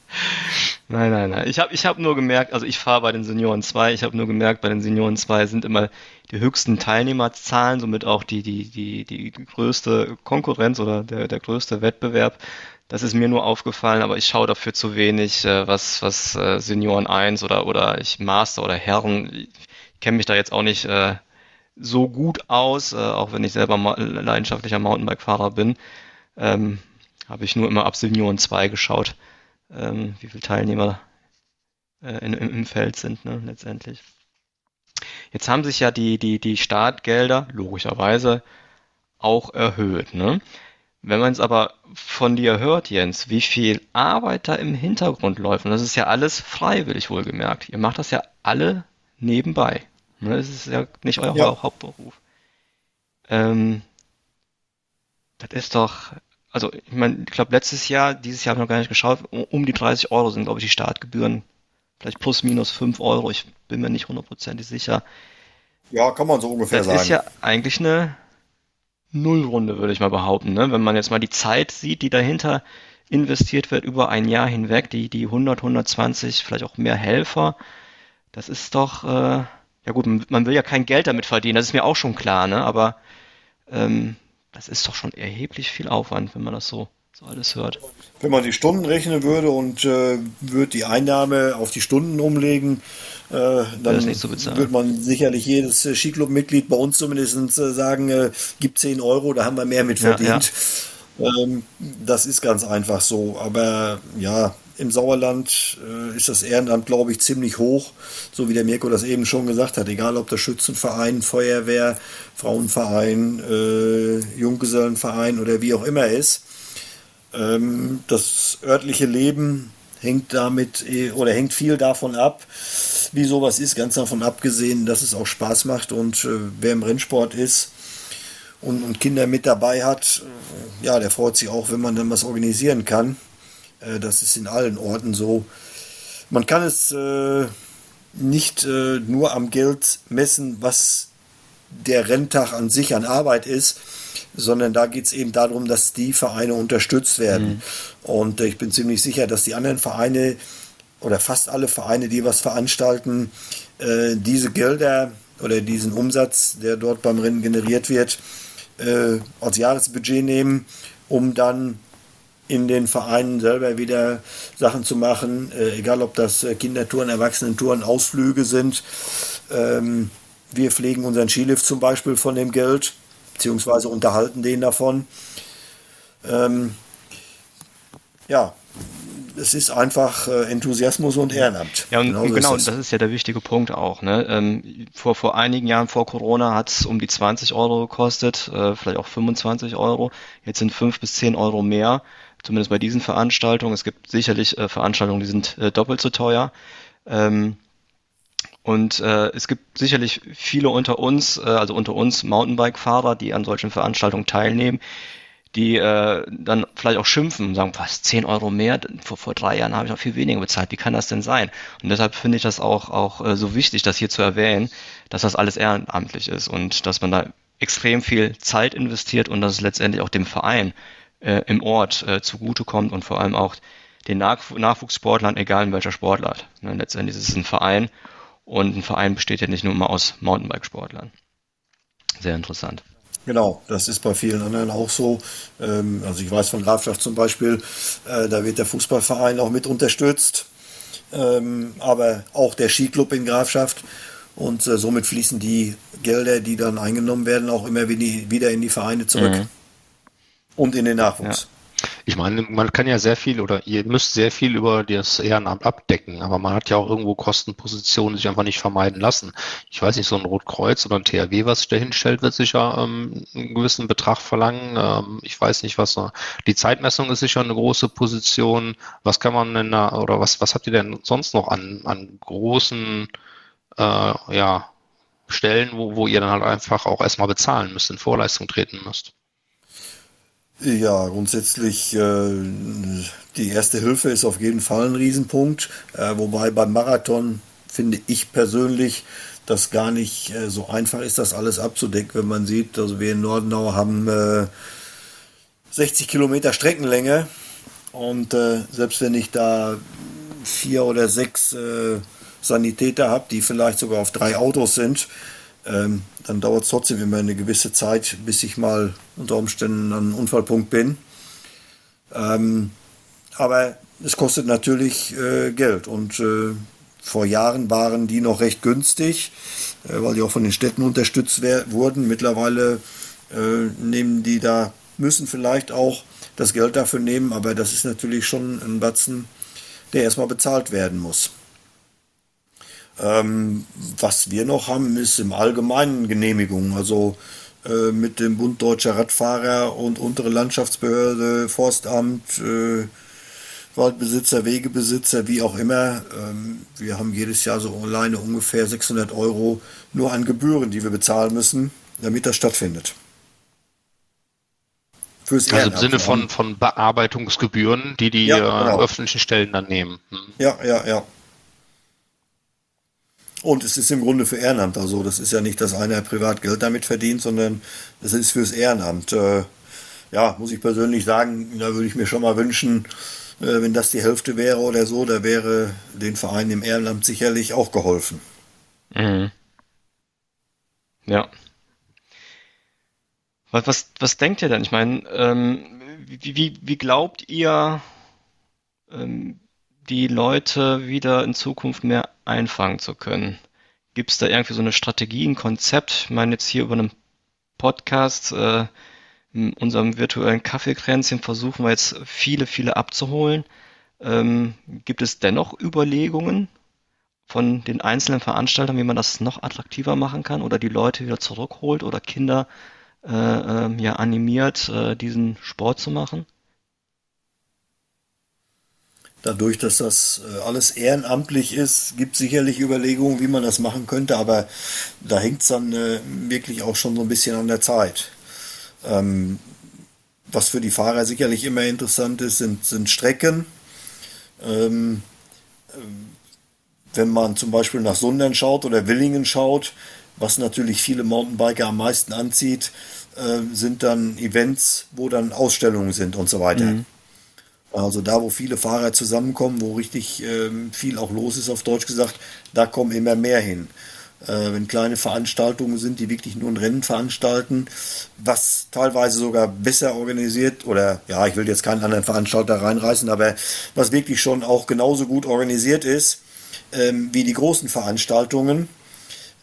Nein, nein, nein. Ich habe ich hab nur gemerkt, also ich fahre bei den Senioren 2, ich habe nur gemerkt, bei den Senioren 2 sind immer die höchsten Teilnehmerzahlen, somit auch die, die, die, die größte Konkurrenz oder der, der größte Wettbewerb. Das ist mir nur aufgefallen, aber ich schaue dafür zu wenig, äh, was, was äh, Senioren 1 oder, oder ich Master oder Herren, ich kenne mich da jetzt auch nicht äh, so gut aus, auch wenn ich selber leidenschaftlicher Mountainbike-Fahrer bin, ähm, habe ich nur immer ab Senioren 2 geschaut ähm, wie viele Teilnehmer äh, in, im Feld sind, ne, letztendlich. Jetzt haben sich ja die, die, die Startgelder logischerweise auch erhöht. Ne? Wenn man es aber von dir hört, Jens, wie viel Arbeit da im Hintergrund läuft, und das ist ja alles freiwillig wohlgemerkt, ihr macht das ja alle nebenbei. Ne? Das ist ja nicht euer ja. Hauptberuf. Ähm, das ist doch also ich meine, ich glaube letztes Jahr, dieses Jahr habe ich noch gar nicht geschaut, um die 30 Euro sind, glaube ich, die Startgebühren. Vielleicht plus minus 5 Euro, ich bin mir nicht hundertprozentig sicher. Ja, kann man so ungefähr das sagen. Das ist ja eigentlich eine Nullrunde, würde ich mal behaupten. Ne? Wenn man jetzt mal die Zeit sieht, die dahinter investiert wird über ein Jahr hinweg, die, die 100, 120, vielleicht auch mehr Helfer, das ist doch, äh, ja gut, man will ja kein Geld damit verdienen, das ist mir auch schon klar, ne? aber ähm, das ist doch schon erheblich viel Aufwand, wenn man das so, so alles hört. Wenn man die Stunden rechnen würde und äh, würde die Einnahme auf die Stunden umlegen, äh, dann so würde man sicherlich jedes äh, Skiclub-Mitglied bei uns zumindest äh, sagen, äh, gibt 10 Euro, da haben wir mehr mit verdient. Ja, ja. Ähm, das ist ganz einfach so. Aber ja, im Sauerland äh, ist das Ehrenamt, glaube ich, ziemlich hoch, so wie der Mirko das eben schon gesagt hat. Egal ob der Schützenverein, Feuerwehr, Frauenverein, äh, Junggesellenverein oder wie auch immer ist. Ähm, das örtliche Leben hängt damit äh, oder hängt viel davon ab, wie sowas ist, ganz davon abgesehen, dass es auch Spaß macht und äh, wer im Rennsport ist, und, und, Kinder mit dabei hat, äh, ja, der freut sich auch, wenn man dann was organisieren kann. Äh, das ist in allen Orten so. Man kann es äh, nicht äh, nur am Geld messen, was der Renntag an sich an Arbeit ist, sondern da geht es eben darum, dass die Vereine unterstützt werden. Mhm. Und ich bin ziemlich sicher, dass die anderen Vereine oder fast alle Vereine, die was veranstalten, äh, diese Gelder oder diesen Umsatz, der dort beim Rennen generiert wird, äh, als Jahresbudget nehmen, um dann in den Vereinen selber wieder Sachen zu machen, äh, egal ob das äh, Kindertouren, Erwachsenentouren, Ausflüge sind. Ähm, wir pflegen unseren Skilift zum Beispiel von dem Geld, beziehungsweise unterhalten den davon. Ähm, ja, es ist einfach äh, Enthusiasmus und Ehrenamt. Ja, und genau, genau das. das. ist ja der wichtige Punkt auch. Ne? Ähm, vor, vor einigen Jahren, vor Corona, hat es um die 20 Euro gekostet, äh, vielleicht auch 25 Euro. Jetzt sind 5 bis 10 Euro mehr, zumindest bei diesen Veranstaltungen. Es gibt sicherlich äh, Veranstaltungen, die sind äh, doppelt so teuer. Ähm, und äh, es gibt sicherlich viele unter uns, äh, also unter uns Mountainbike-Fahrer, die an solchen Veranstaltungen teilnehmen, die äh, dann vielleicht auch schimpfen und sagen, was, 10 Euro mehr? Vor, vor drei Jahren habe ich noch viel weniger bezahlt. Wie kann das denn sein? Und deshalb finde ich das auch, auch äh, so wichtig, das hier zu erwähnen, dass das alles ehrenamtlich ist und dass man da extrem viel Zeit investiert und dass es letztendlich auch dem Verein äh, im Ort äh, zugutekommt und vor allem auch den Nach Nachwuchssportlern, egal in welcher Sportart. Ne, letztendlich ist es ein Verein und ein Verein besteht ja nicht nur immer aus Mountainbike-Sportlern. Sehr interessant. Genau, das ist bei vielen anderen auch so. Ähm, also ich weiß von Grafschaft zum Beispiel, äh, da wird der Fußballverein auch mit unterstützt, ähm, aber auch der Skiclub in Grafschaft. Und äh, somit fließen die Gelder, die dann eingenommen werden, auch immer wieder in die Vereine zurück. Mhm. Und in den Nachwuchs. Ja. Ich meine, man kann ja sehr viel oder ihr müsst sehr viel über das Ehrenamt abdecken, aber man hat ja auch irgendwo Kostenpositionen, die sich einfach nicht vermeiden lassen. Ich weiß nicht, so ein Rotkreuz oder ein THW, was sich da hinstellt, wird sicher ähm, einen gewissen Betrag verlangen. Ähm, ich weiß nicht, was die Zeitmessung ist sicher eine große Position. Was kann man denn da oder was, was habt ihr denn sonst noch an, an großen äh, ja, Stellen, wo, wo ihr dann halt einfach auch erstmal bezahlen müsst, in Vorleistung treten müsst? Ja, grundsätzlich äh, die erste Hilfe ist auf jeden Fall ein Riesenpunkt. Äh, wobei beim Marathon finde ich persönlich, dass gar nicht äh, so einfach ist, das alles abzudecken, wenn man sieht, also wir in Nordenau haben 60 äh, Kilometer Streckenlänge und äh, selbst wenn ich da vier oder sechs äh, Sanitäter habe, die vielleicht sogar auf drei Autos sind, ähm, dann dauert es trotzdem immer eine gewisse Zeit, bis ich mal unter Umständen an einem Unfallpunkt bin. Ähm, aber es kostet natürlich äh, Geld und äh, vor Jahren waren die noch recht günstig, äh, weil die auch von den Städten unterstützt wurden. Mittlerweile äh, nehmen die da, müssen vielleicht auch das Geld dafür nehmen, aber das ist natürlich schon ein Batzen, der erstmal bezahlt werden muss. Ähm, was wir noch haben, ist im Allgemeinen Genehmigung. Also äh, mit dem Bund Deutscher Radfahrer und untere Landschaftsbehörde, Forstamt, äh, Waldbesitzer, Wegebesitzer, wie auch immer. Ähm, wir haben jedes Jahr so alleine ungefähr 600 Euro nur an Gebühren, die wir bezahlen müssen, damit das stattfindet. Fürs also im Sinne von, von Bearbeitungsgebühren, die die ja, genau. öffentlichen Stellen dann nehmen. Hm. Ja, ja, ja. Und es ist im Grunde für Ehrenamt also. Das ist ja nicht, dass einer privat Geld damit verdient, sondern das ist fürs Ehrenamt. Äh, ja, muss ich persönlich sagen, da würde ich mir schon mal wünschen, äh, wenn das die Hälfte wäre oder so, da wäre den Vereinen im Ehrenamt sicherlich auch geholfen. Mhm. Ja. Was, was, was denkt ihr denn? Ich meine, ähm, wie, wie, wie glaubt ihr, ähm, die Leute wieder in Zukunft mehr einfangen zu können? Gibt es da irgendwie so eine Strategie, ein Konzept? Ich meine jetzt hier über einen Podcast, äh, in unserem virtuellen Kaffeekränzchen versuchen wir jetzt viele, viele abzuholen. Ähm, gibt es dennoch Überlegungen von den einzelnen Veranstaltern, wie man das noch attraktiver machen kann oder die Leute wieder zurückholt oder Kinder äh, äh, ja animiert, äh, diesen Sport zu machen? Dadurch, dass das äh, alles ehrenamtlich ist, gibt es sicherlich Überlegungen, wie man das machen könnte, aber da hängt es dann äh, wirklich auch schon so ein bisschen an der Zeit. Ähm, was für die Fahrer sicherlich immer interessant ist, sind, sind Strecken. Ähm, äh, wenn man zum Beispiel nach Sundern schaut oder Willingen schaut, was natürlich viele Mountainbiker am meisten anzieht, sind dann Events, wo dann Ausstellungen sind und so weiter. Mhm. Also da, wo viele Fahrer zusammenkommen, wo richtig ähm, viel auch los ist, auf Deutsch gesagt, da kommen immer mehr hin. Äh, wenn kleine Veranstaltungen sind, die wirklich nur ein Rennen veranstalten, was teilweise sogar besser organisiert oder ja, ich will jetzt keinen anderen Veranstalter reinreißen, aber was wirklich schon auch genauso gut organisiert ist ähm, wie die großen Veranstaltungen,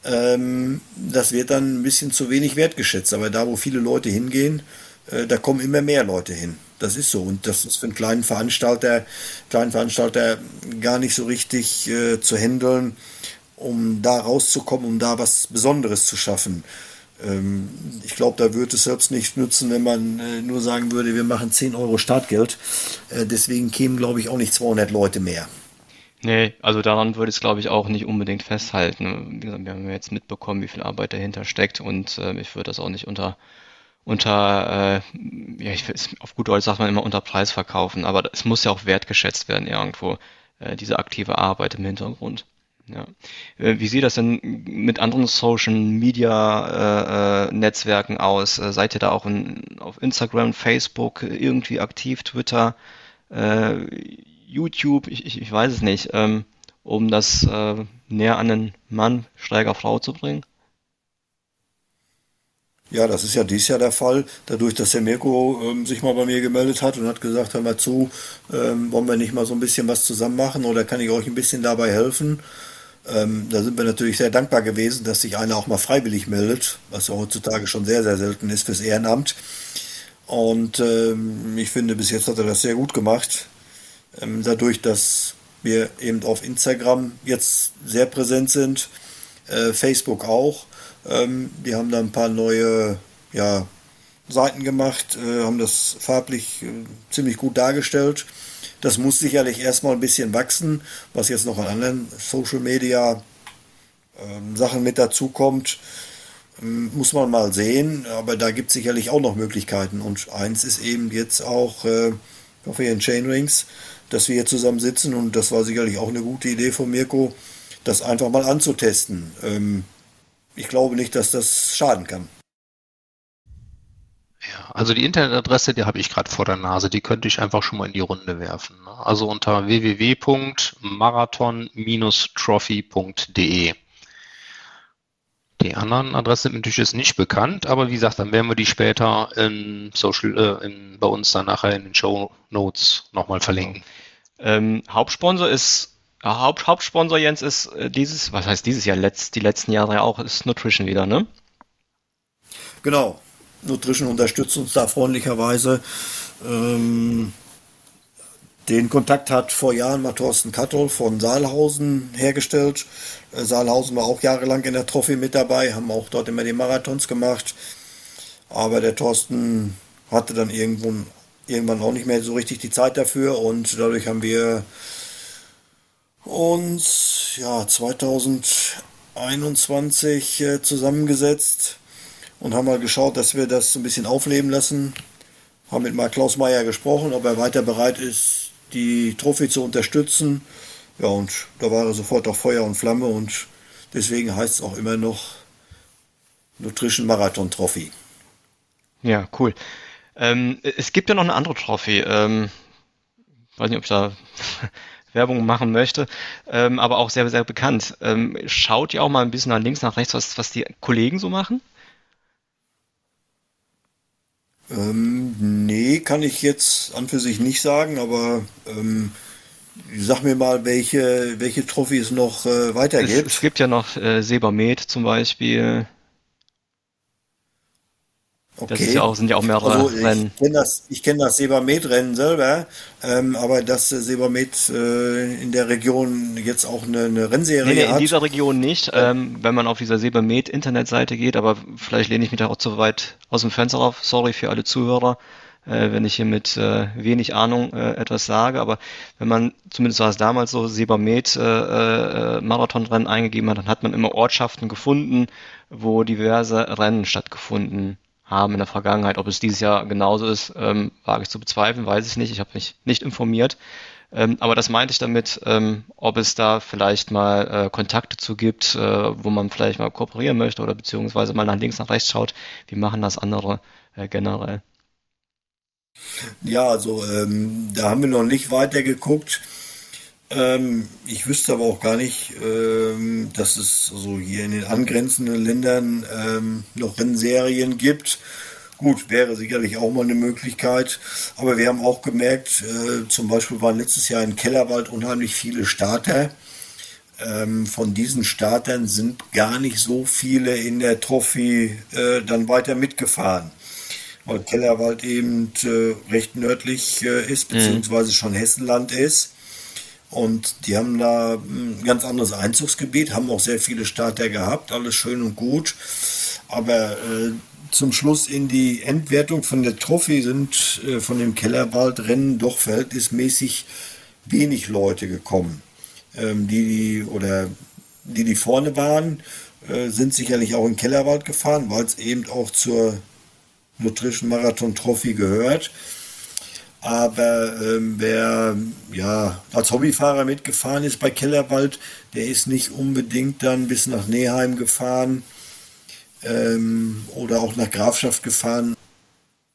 ähm, das wird dann ein bisschen zu wenig wertgeschätzt. Aber da, wo viele Leute hingehen, äh, da kommen immer mehr Leute hin. Das ist so. Und das ist für einen kleinen Veranstalter, kleinen Veranstalter gar nicht so richtig äh, zu handeln, um da rauszukommen, um da was Besonderes zu schaffen. Ähm, ich glaube, da würde es selbst nicht nützen, wenn man äh, nur sagen würde, wir machen 10 Euro Startgeld. Äh, deswegen kämen, glaube ich, auch nicht 200 Leute mehr. Nee, also daran würde ich es, glaube ich, auch nicht unbedingt festhalten. Wie gesagt, wir haben jetzt mitbekommen, wie viel Arbeit dahinter steckt und äh, ich würde das auch nicht unter, unter äh, ja, ich, auf gut Deutsch sagt man immer unter Preis verkaufen, aber es muss ja auch wertgeschätzt werden irgendwo, äh, diese aktive Arbeit im Hintergrund. Ja. Äh, wie sieht das denn mit anderen Social Media äh, äh, Netzwerken aus? Äh, seid ihr da auch in, auf Instagram, Facebook irgendwie aktiv, Twitter, äh, YouTube? Ich, ich, ich, weiß es nicht, ähm, um das äh, näher an den Mann, Steiger, Frau zu bringen? Ja, das ist ja dies Jahr der Fall. Dadurch, dass der Mirko ähm, sich mal bei mir gemeldet hat und hat gesagt, hör mal zu, ähm, wollen wir nicht mal so ein bisschen was zusammen machen oder kann ich euch ein bisschen dabei helfen? Ähm, da sind wir natürlich sehr dankbar gewesen, dass sich einer auch mal freiwillig meldet, was ja heutzutage schon sehr, sehr selten ist fürs Ehrenamt. Und ähm, ich finde, bis jetzt hat er das sehr gut gemacht. Ähm, dadurch, dass wir eben auf Instagram jetzt sehr präsent sind, äh, Facebook auch. Ähm, die haben da ein paar neue ja, Seiten gemacht, äh, haben das farblich äh, ziemlich gut dargestellt. Das muss sicherlich erstmal ein bisschen wachsen, was jetzt noch an anderen Social Media ähm, Sachen mit dazu kommt. Ähm, muss man mal sehen, aber da gibt es sicherlich auch noch Möglichkeiten. Und eins ist eben jetzt auch äh, Coffee and Chain Rings, dass wir hier zusammen sitzen und das war sicherlich auch eine gute Idee von Mirko, das einfach mal anzutesten. Ähm, ich glaube nicht, dass das schaden kann. Ja, also die Internetadresse, die habe ich gerade vor der Nase, die könnte ich einfach schon mal in die Runde werfen. Ne? Also unter www.marathon-trophy.de. Die anderen Adressen sind natürlich jetzt nicht bekannt, aber wie gesagt, dann werden wir die später in Social, äh, in, bei uns dann nachher in den Show Notes nochmal verlinken. Ähm, Hauptsponsor ist Haupt, Hauptsponsor Jens ist äh, dieses, was heißt dieses Jahr, letzt, die letzten Jahre ja auch, ist Nutrition wieder, ne? Genau, Nutrition unterstützt uns da freundlicherweise. Ähm, den Kontakt hat vor Jahren mal Thorsten Kattol von Saalhausen hergestellt. Äh, Saalhausen war auch jahrelang in der Trophy mit dabei, haben auch dort immer die Marathons gemacht. Aber der Thorsten hatte dann irgendwo, irgendwann auch nicht mehr so richtig die Zeit dafür und dadurch haben wir uns ja 2021 äh, zusammengesetzt und haben mal geschaut, dass wir das ein bisschen aufleben lassen. Haben mit Mark Klaus Meyer gesprochen, ob er weiter bereit ist, die Trophy zu unterstützen. Ja, und da war er sofort auf Feuer und Flamme und deswegen heißt es auch immer noch Nutrition Marathon Trophy. Ja, cool. Ähm, es gibt ja noch eine andere Trophy. Ähm, weiß nicht, ob ich da Werbung machen möchte, ähm, aber auch sehr, sehr bekannt. Ähm, schaut ihr auch mal ein bisschen nach links, nach rechts, was, was die Kollegen so machen? Ähm, nee, kann ich jetzt an für sich nicht sagen, aber ähm, sag mir mal, welche, welche Trophys noch äh, weitergibt. Es, es, gibt ja noch äh, Sebamed zum Beispiel. Okay. Das ja auch, sind ja auch mehrere also, Rennen. Ich kenne das, ich kenn das Sebamed-Rennen selber, ähm, aber dass Sebamed äh, in der Region jetzt auch eine, eine Rennserie nee, nee, hat. in dieser Region nicht, ähm, wenn man auf dieser Sebamed-Internetseite geht, aber vielleicht lehne ich mich da auch zu weit aus dem Fenster auf. Sorry für alle Zuhörer, äh, wenn ich hier mit äh, wenig Ahnung äh, etwas sage, aber wenn man, zumindest war es damals so, Sebamed äh, äh, Marathonrennen eingegeben hat, dann hat man immer Ortschaften gefunden, wo diverse Rennen stattgefunden haben in der Vergangenheit. Ob es dieses Jahr genauso ist, ähm, wage ich zu bezweifeln, weiß ich nicht. Ich habe mich nicht informiert. Ähm, aber das meinte ich damit, ähm, ob es da vielleicht mal äh, Kontakte zu gibt, äh, wo man vielleicht mal kooperieren möchte oder beziehungsweise mal nach links, nach rechts schaut. Wie machen das andere äh, generell? Ja, also ähm, da haben wir noch nicht weiter geguckt. Ähm, ich wüsste aber auch gar nicht, ähm, dass es so hier in den angrenzenden Ländern ähm, noch Rennserien gibt. Gut, wäre sicherlich auch mal eine Möglichkeit. Aber wir haben auch gemerkt, äh, zum Beispiel waren letztes Jahr in Kellerwald unheimlich viele Starter. ähm, von diesen Startern sind gar nicht so viele in der Trophy äh, dann weiter mitgefahren. Weil Kellerwald eben äh, recht nördlich äh, ist, mhm. beziehungsweise schon Hessenland ist. Und die haben da ein ganz anderes Einzugsgebiet, haben auch sehr viele Starter gehabt, alles schön und gut. Aber äh, zum Schluss in die Endwertung von der Trophy sind äh, von dem Kellerwaldrennen doch verhältnismäßig wenig Leute gekommen. Ähm, die, die, oder die, die vorne waren, äh, sind sicherlich auch in Kellerwald gefahren, weil es eben auch zur Nutrition Marathon Trophy gehört. Aber ähm, wer ja als Hobbyfahrer mitgefahren ist bei Kellerwald, der ist nicht unbedingt dann bis nach Neheim gefahren ähm, oder auch nach Grafschaft gefahren.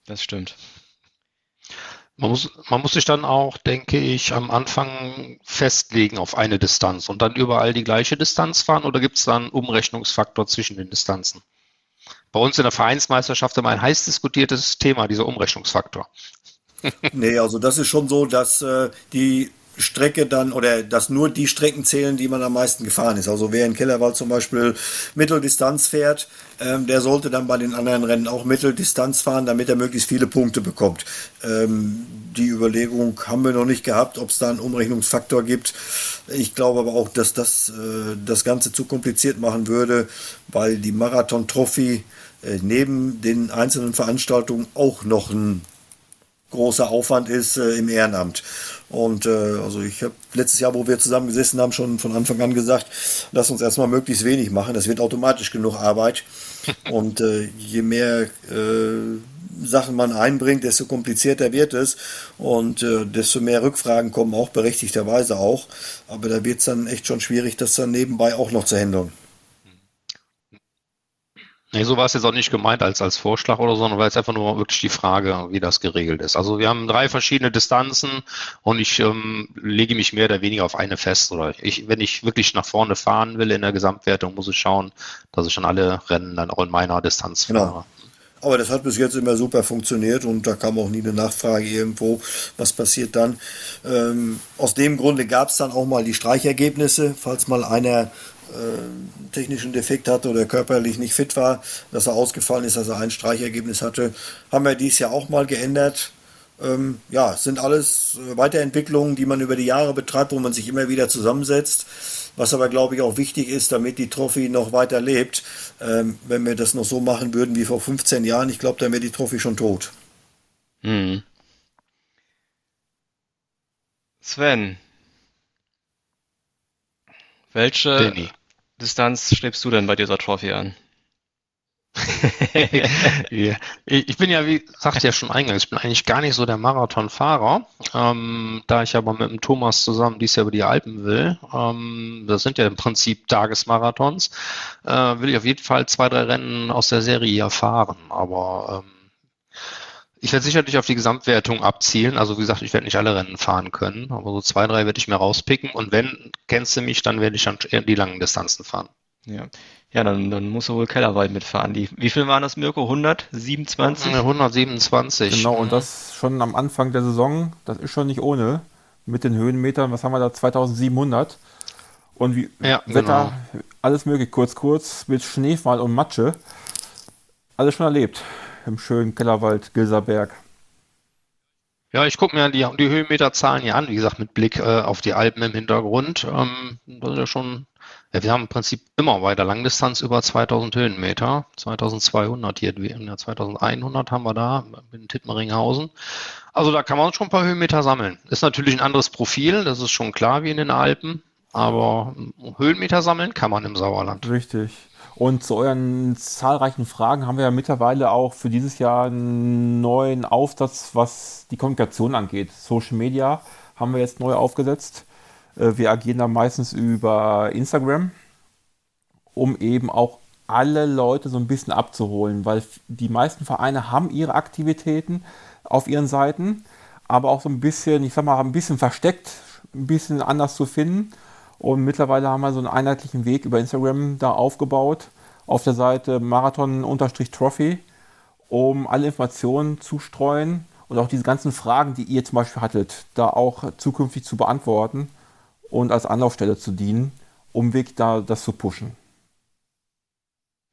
Das stimmt. Man muss, man muss sich dann auch, denke ich, am Anfang festlegen auf eine Distanz und dann überall die gleiche Distanz fahren oder gibt es da einen Umrechnungsfaktor zwischen den Distanzen? Bei uns in der Vereinsmeisterschaft immer ein heiß diskutiertes Thema, dieser Umrechnungsfaktor. Nee, also das ist schon so, dass äh, die Strecke dann oder dass nur die Strecken zählen, die man am meisten gefahren ist. Also wer in Kellerwald zum Beispiel Mitteldistanz fährt, ähm, der sollte dann bei den anderen Rennen auch Mitteldistanz fahren, damit er möglichst viele Punkte bekommt. Ähm, die Überlegung haben wir noch nicht gehabt, ob es da einen Umrechnungsfaktor gibt. Ich glaube aber auch, dass das äh, das Ganze zu kompliziert machen würde, weil die Marathon-Trophy äh, neben den einzelnen Veranstaltungen auch noch ein großer Aufwand ist äh, im Ehrenamt. Und äh, also ich habe letztes Jahr, wo wir zusammen gesessen haben, schon von Anfang an gesagt, lass uns erstmal möglichst wenig machen. Das wird automatisch genug Arbeit. [LAUGHS] Und äh, je mehr äh, Sachen man einbringt, desto komplizierter wird es und äh, desto mehr Rückfragen kommen auch berechtigterweise auch. Aber da wird es dann echt schon schwierig, das dann nebenbei auch noch zu handeln. Nee, so war es jetzt auch nicht gemeint als, als Vorschlag oder so, sondern war jetzt einfach nur wirklich die Frage, wie das geregelt ist. Also wir haben drei verschiedene Distanzen und ich ähm, lege mich mehr oder weniger auf eine fest. Oder ich, wenn ich wirklich nach vorne fahren will in der Gesamtwertung, muss ich schauen, dass ich schon alle Rennen dann auch in meiner Distanz genau. fahre. Aber das hat bis jetzt immer super funktioniert und da kam auch nie eine Nachfrage irgendwo, was passiert dann. Ähm, aus dem Grunde gab es dann auch mal die Streichergebnisse, falls mal einer äh, technischen Defekt hatte oder körperlich nicht fit war, dass er ausgefallen ist, dass er ein Streichergebnis hatte, haben wir dies Jahr auch mal geändert. Ähm, ja, es sind alles Weiterentwicklungen, die man über die Jahre betreibt, wo man sich immer wieder zusammensetzt. Was aber, glaube ich, auch wichtig ist, damit die Trophy noch weiter lebt. Ähm, wenn wir das noch so machen würden wie vor 15 Jahren, ich glaube, dann wäre die Trophy schon tot. Hm. Sven, welche Danny. Distanz strebst du denn bei dieser Trophy an? [LAUGHS] ja. Ich bin ja, wie gesagt ja schon eingangs, ich bin eigentlich gar nicht so der Marathonfahrer. Ähm, da ich aber mit dem Thomas zusammen dies Jahr über die Alpen will, ähm, das sind ja im Prinzip Tagesmarathons, äh, will ich auf jeden Fall zwei, drei Rennen aus der Serie erfahren. Aber ähm, ich werde sicherlich auf die Gesamtwertung abzielen. Also wie gesagt, ich werde nicht alle Rennen fahren können, aber so zwei, drei werde ich mir rauspicken. Und wenn, kennst du mich, dann werde ich dann eher die langen Distanzen fahren. Ja, ja dann, dann muss er wohl Kellerwald mitfahren. Die, wie viel waren das, Mirko? 127? 127. Genau, und das schon am Anfang der Saison. Das ist schon nicht ohne. Mit den Höhenmetern, was haben wir da? 2700. Und wie ja, Wetter, genau. alles möglich, kurz, kurz, mit Schneefall und Matsche. Alles schon erlebt im schönen Kellerwald Gilserberg. Ja, ich gucke mir die, die Höhenmeterzahlen hier an, wie gesagt, mit Blick äh, auf die Alpen im Hintergrund. Ähm, das ist ja schon, ja, wir haben im Prinzip immer weiter Langdistanz über 2000 Höhenmeter, 2200 hier, ja, 2100 haben wir da in Tittmeringhausen. Also da kann man schon ein paar Höhenmeter sammeln. Ist natürlich ein anderes Profil, das ist schon klar wie in den Alpen, aber Höhenmeter sammeln kann man im Sauerland. Richtig. Und zu euren zahlreichen Fragen haben wir ja mittlerweile auch für dieses Jahr einen neuen Aufsatz, was die Kommunikation angeht. Social Media haben wir jetzt neu aufgesetzt. Äh, wir agieren da meistens über Instagram, um eben auch alle Leute so ein bisschen abzuholen, weil die meisten Vereine haben ihre Aktivitäten auf ihren Seiten, aber auch so ein bisschen, ich sag mal, ein bisschen versteckt, ein bisschen anders zu finden. Und mittlerweile haben wir so einen einheitlichen Weg über Instagram da aufgebaut auf der Seite Marathon-Trophy, um alle Informationen zu streuen und auch diese ganzen Fragen, die ihr zum Beispiel hattet, da auch zukünftig zu beantworten und als Anlaufstelle zu dienen. um wirklich da das zu pushen.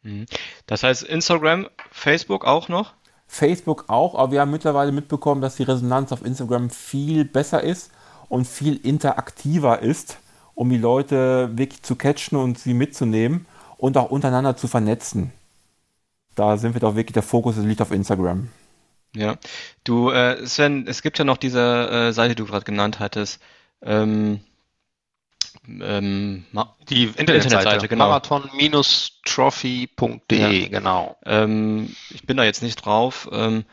Mhm. Das heißt Instagram, Facebook auch noch? Facebook auch, aber wir haben mittlerweile mitbekommen, dass die Resonanz auf Instagram viel besser ist und viel interaktiver ist, um die Leute wirklich zu catchen und sie mitzunehmen und auch untereinander zu vernetzen. Da sind wir doch wirklich, der Fokus liegt auf Instagram. Ja, du, äh, Sven, es gibt ja noch diese äh, Seite, die du gerade genannt hattest. Ähm, ähm, die Internetseite, Internetseite genau. marathon-trophy.de, ja. genau. Ähm, ich bin da jetzt nicht drauf. Ähm,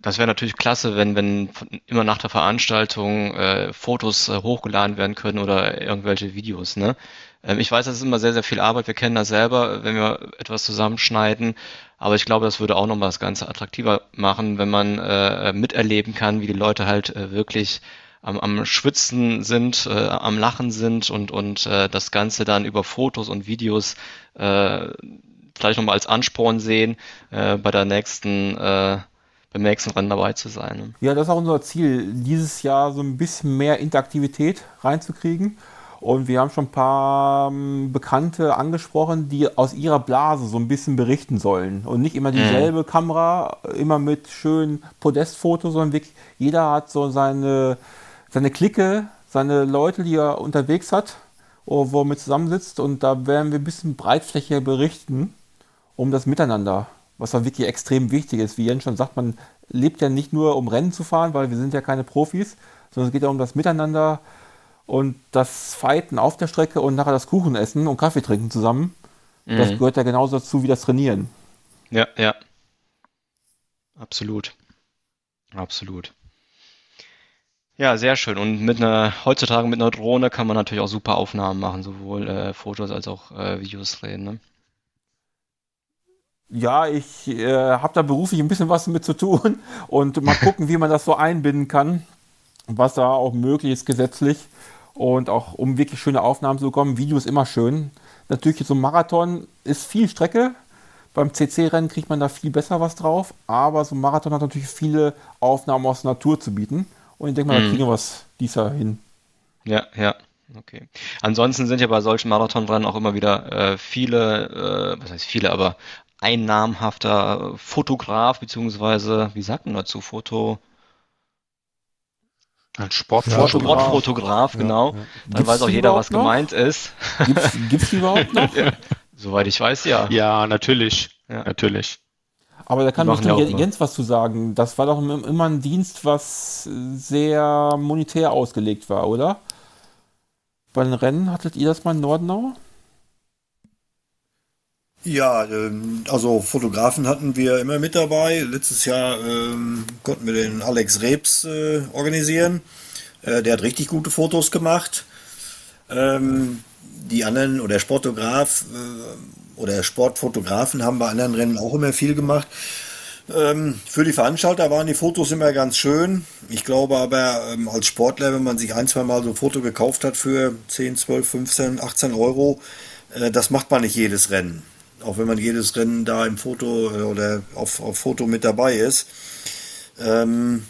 das wäre natürlich klasse, wenn, wenn immer nach der Veranstaltung äh, Fotos äh, hochgeladen werden können oder irgendwelche Videos. Ne? Ähm, ich weiß, das ist immer sehr, sehr viel Arbeit. Wir kennen das selber, wenn wir etwas zusammenschneiden. Aber ich glaube, das würde auch nochmal das Ganze attraktiver machen, wenn man äh, miterleben kann, wie die Leute halt äh, wirklich am, am Schwitzen sind, äh, am Lachen sind und, und äh, das Ganze dann über Fotos und Videos äh, vielleicht nochmal als Ansporn sehen, äh, bei der nächsten, äh, beim nächsten Rennen dabei zu sein. Ne? Ja, das ist auch unser Ziel, dieses Jahr so ein bisschen mehr Interaktivität reinzukriegen. Und wir haben schon ein paar ähm, Bekannte angesprochen, die aus ihrer Blase so ein bisschen berichten sollen. Und nicht immer dieselbe mhm. Kamera, immer mit schönen Podestfotos, sondern wirklich jeder hat so seine seine Clique, seine Leute, die er unterwegs hat, wo er mit zusammensitzt. Und da werden wir ein bisschen breitflächiger berichten um das Miteinander, was da wirklich extrem wichtig ist. Wie Jens schon sagt, man lebt ja nicht nur, um Rennen zu fahren, weil wir sind ja keine Profis, sondern es geht ja um das Miteinander und das Fighten auf der Strecke und nachher das Kuchen essen und Kaffee trinken zusammen. Mhm. Das gehört ja genauso dazu wie das Trainieren. Ja, ja. Absolut. Absolut. Ja, sehr schön. Und mit einer, heutzutage mit einer Drohne kann man natürlich auch super Aufnahmen machen, sowohl äh, Fotos als auch äh, Videos drehen. Ne? Ja, ich äh, habe da beruflich ein bisschen was mit zu tun [LAUGHS] und mal [LAUGHS] gucken, wie man das so einbinden kann, was da auch möglich ist gesetzlich und auch um wirklich schöne Aufnahmen zu bekommen. Video ist immer schön. Natürlich so ein Marathon ist viel Strecke. Beim CC-Rennen kriegt man da viel besser was drauf, aber so ein Marathon hat natürlich viele Aufnahmen aus der Natur zu bieten. Und ich denke mal, da mhm. kriegen wir was dieser hin. Ja, ja. Okay. Ansonsten sind ja bei solchen Marathonrennen auch immer wieder äh, viele, äh, was heißt viele, aber ein namhafter Fotograf, beziehungsweise, wie sagt man dazu, Foto, ein Sportfotograf. Sportfotograf, genau. Ja, ja. Dann weiß auch jeder, was noch? gemeint ist. Gibt es die überhaupt noch? [LAUGHS] ja. Soweit ich weiß, ja. Ja, natürlich. Ja. Natürlich. Aber da kann bestimmt ja Jens was zu sagen. Das war doch immer ein Dienst, was sehr monetär ausgelegt war, oder? Bei den Rennen hattet ihr das mal in Nordenau? Ja, ähm, also Fotografen hatten wir immer mit dabei. Letztes Jahr ähm, konnten wir den Alex Rebs äh, organisieren. Äh, der hat richtig gute Fotos gemacht. Ähm, die anderen oder der Sportograf äh, oder Sportfotografen haben bei anderen Rennen auch immer viel gemacht. Ähm, für die Veranstalter waren die Fotos immer ganz schön. Ich glaube aber ähm, als Sportler, wenn man sich ein, zwei Mal so ein Foto gekauft hat für 10, 12, 15, 18 Euro, äh, das macht man nicht jedes Rennen. Auch wenn man jedes Rennen da im Foto äh, oder auf, auf Foto mit dabei ist. Ähm,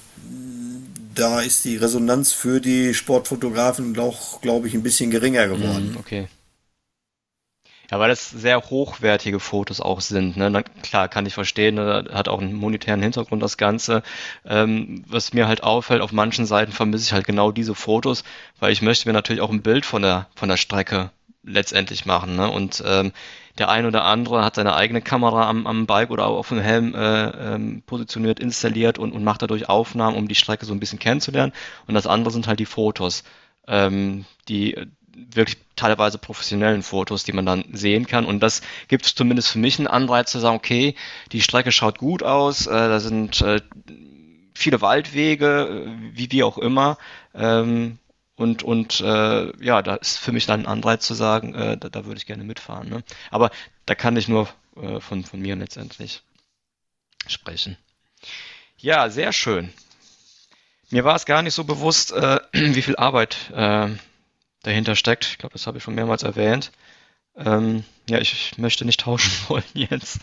da ist die Resonanz für die Sportfotografen doch, glaube ich, ein bisschen geringer geworden. Mm, okay. Ja, weil das sehr hochwertige Fotos auch sind. Ne? Na, klar, kann ich verstehen, ne? hat auch einen monetären Hintergrund das Ganze. Ähm, was mir halt auffällt, auf manchen Seiten vermisse ich halt genau diese Fotos, weil ich möchte mir natürlich auch ein Bild von der, von der Strecke letztendlich machen. Ne? Und ähm, der ein oder andere hat seine eigene Kamera am, am Bike oder auf dem Helm äh, ähm, positioniert, installiert und, und macht dadurch Aufnahmen, um die Strecke so ein bisschen kennenzulernen. Und das andere sind halt die Fotos, ähm, die wirklich teilweise professionellen Fotos, die man dann sehen kann. Und das gibt zumindest für mich einen Anreiz zu sagen, okay, die Strecke schaut gut aus, äh, da sind äh, viele Waldwege, äh, wie wie auch immer. Ähm, und, und äh, ja, da ist für mich dann ein Anreiz zu sagen, äh, da, da würde ich gerne mitfahren. Ne? Aber da kann ich nur äh, von, von mir letztendlich sprechen. Ja, sehr schön. Mir war es gar nicht so bewusst, äh, [CLEARS THROAT] wie viel Arbeit äh, dahinter steckt. Ich glaube, das habe ich schon mehrmals erwähnt. Ähm, ja, ich, ich möchte nicht tauschen [LAUGHS] wollen jetzt.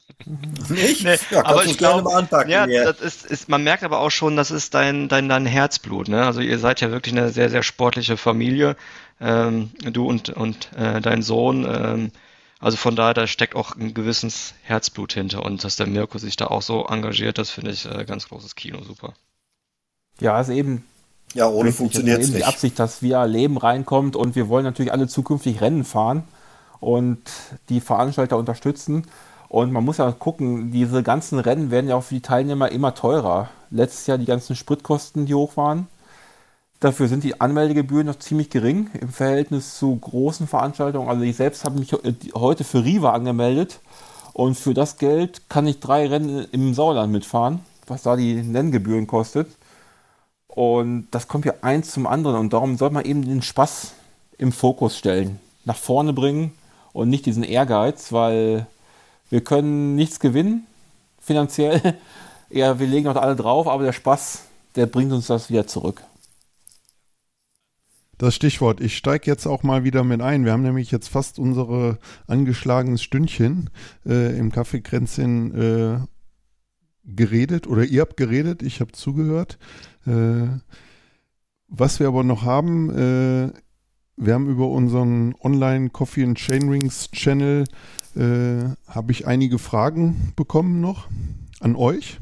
[LAUGHS] Nicht? Nee, ja, aber ich glaube, ja, das ist, ist, man merkt aber auch schon, das ist dein, dein, dein Herzblut. Ne? Also ihr seid ja wirklich eine sehr, sehr sportliche Familie. Ähm, du und, und äh, dein Sohn. Ähm, also von daher, da steckt auch ein gewisses Herzblut hinter. Und dass der Mirko sich da auch so engagiert, das finde ich äh, ganz großes Kino, super. Ja, ist eben ja, ohne funktioniert es nicht. Die Absicht, dass wir Leben reinkommt und wir wollen natürlich alle zukünftig Rennen fahren und die Veranstalter unterstützen. Und man muss ja gucken, diese ganzen Rennen werden ja auch für die Teilnehmer immer teurer. Letztes Jahr die ganzen Spritkosten, die hoch waren. Dafür sind die Anmeldegebühren noch ziemlich gering im Verhältnis zu großen Veranstaltungen. Also ich selbst habe mich äh, heute für Riva angemeldet und für das Geld kann ich drei Rennen im Sauerland mitfahren, was da die Nenngebühren kostet. Und das kommt ja eins zum anderen und darum soll man eben den Spaß im Fokus stellen, nach vorne bringen und nicht diesen Ehrgeiz, weil wir können nichts gewinnen finanziell. [LAUGHS] Ja, wir legen auch alle drauf, aber der Spaß, der bringt uns das wieder zurück. Das Stichwort. Ich steige jetzt auch mal wieder mit ein. Wir haben nämlich jetzt fast unsere angeschlagenes Stündchen äh, im Kaffeekränzchen äh, geredet oder ihr habt geredet, ich habe zugehört. Äh, was wir aber noch haben, äh, wir haben über unseren Online Coffee and Chain Rings Channel äh, habe ich einige Fragen bekommen noch an euch.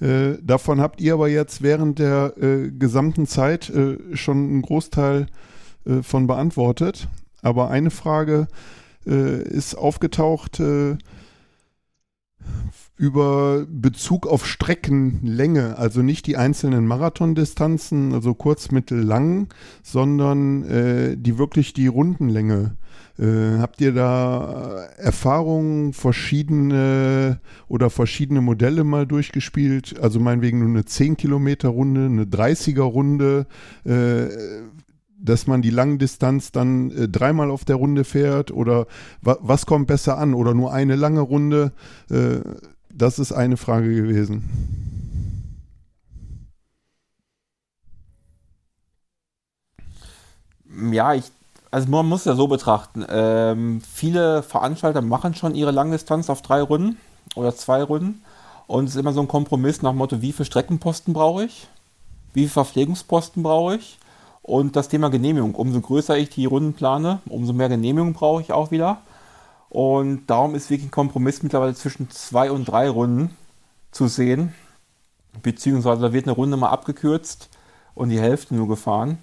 Äh, davon habt ihr aber jetzt während der äh, gesamten Zeit äh, schon einen Großteil äh, von beantwortet. Aber eine Frage äh, ist aufgetaucht über Bezug auf Streckenlänge, also nicht die einzelnen Marathondistanzen, also kurz, mittel, lang, sondern äh, die wirklich die Rundenlänge. Äh, habt ihr da Erfahrungen, verschiedene oder verschiedene Modelle mal durchgespielt? Also meinetwegen nur eine 10 Kilometer Runde, eine 30er Runde, äh, dass man die Langdistanz dann äh, dreimal auf der Runde fährt oder wa was kommt besser an oder nur eine lange Runde? Äh, das ist eine Frage gewesen. Ja, ich, also man muss ja so betrachten. Ähm, viele Veranstalter machen schon ihre Langdistanz auf drei Runden oder zwei Runden. Und es ist immer so ein Kompromiss nach dem Motto, wie viele Streckenposten brauche ich? Wie viele Verpflegungsposten brauche ich? Und das Thema Genehmigung. Umso größer ich die Runden plane, umso mehr Genehmigung brauche ich auch wieder. Und darum ist wirklich ein Kompromiss mittlerweile zwischen zwei und drei Runden zu sehen. Beziehungsweise da wird eine Runde mal abgekürzt und die Hälfte nur gefahren.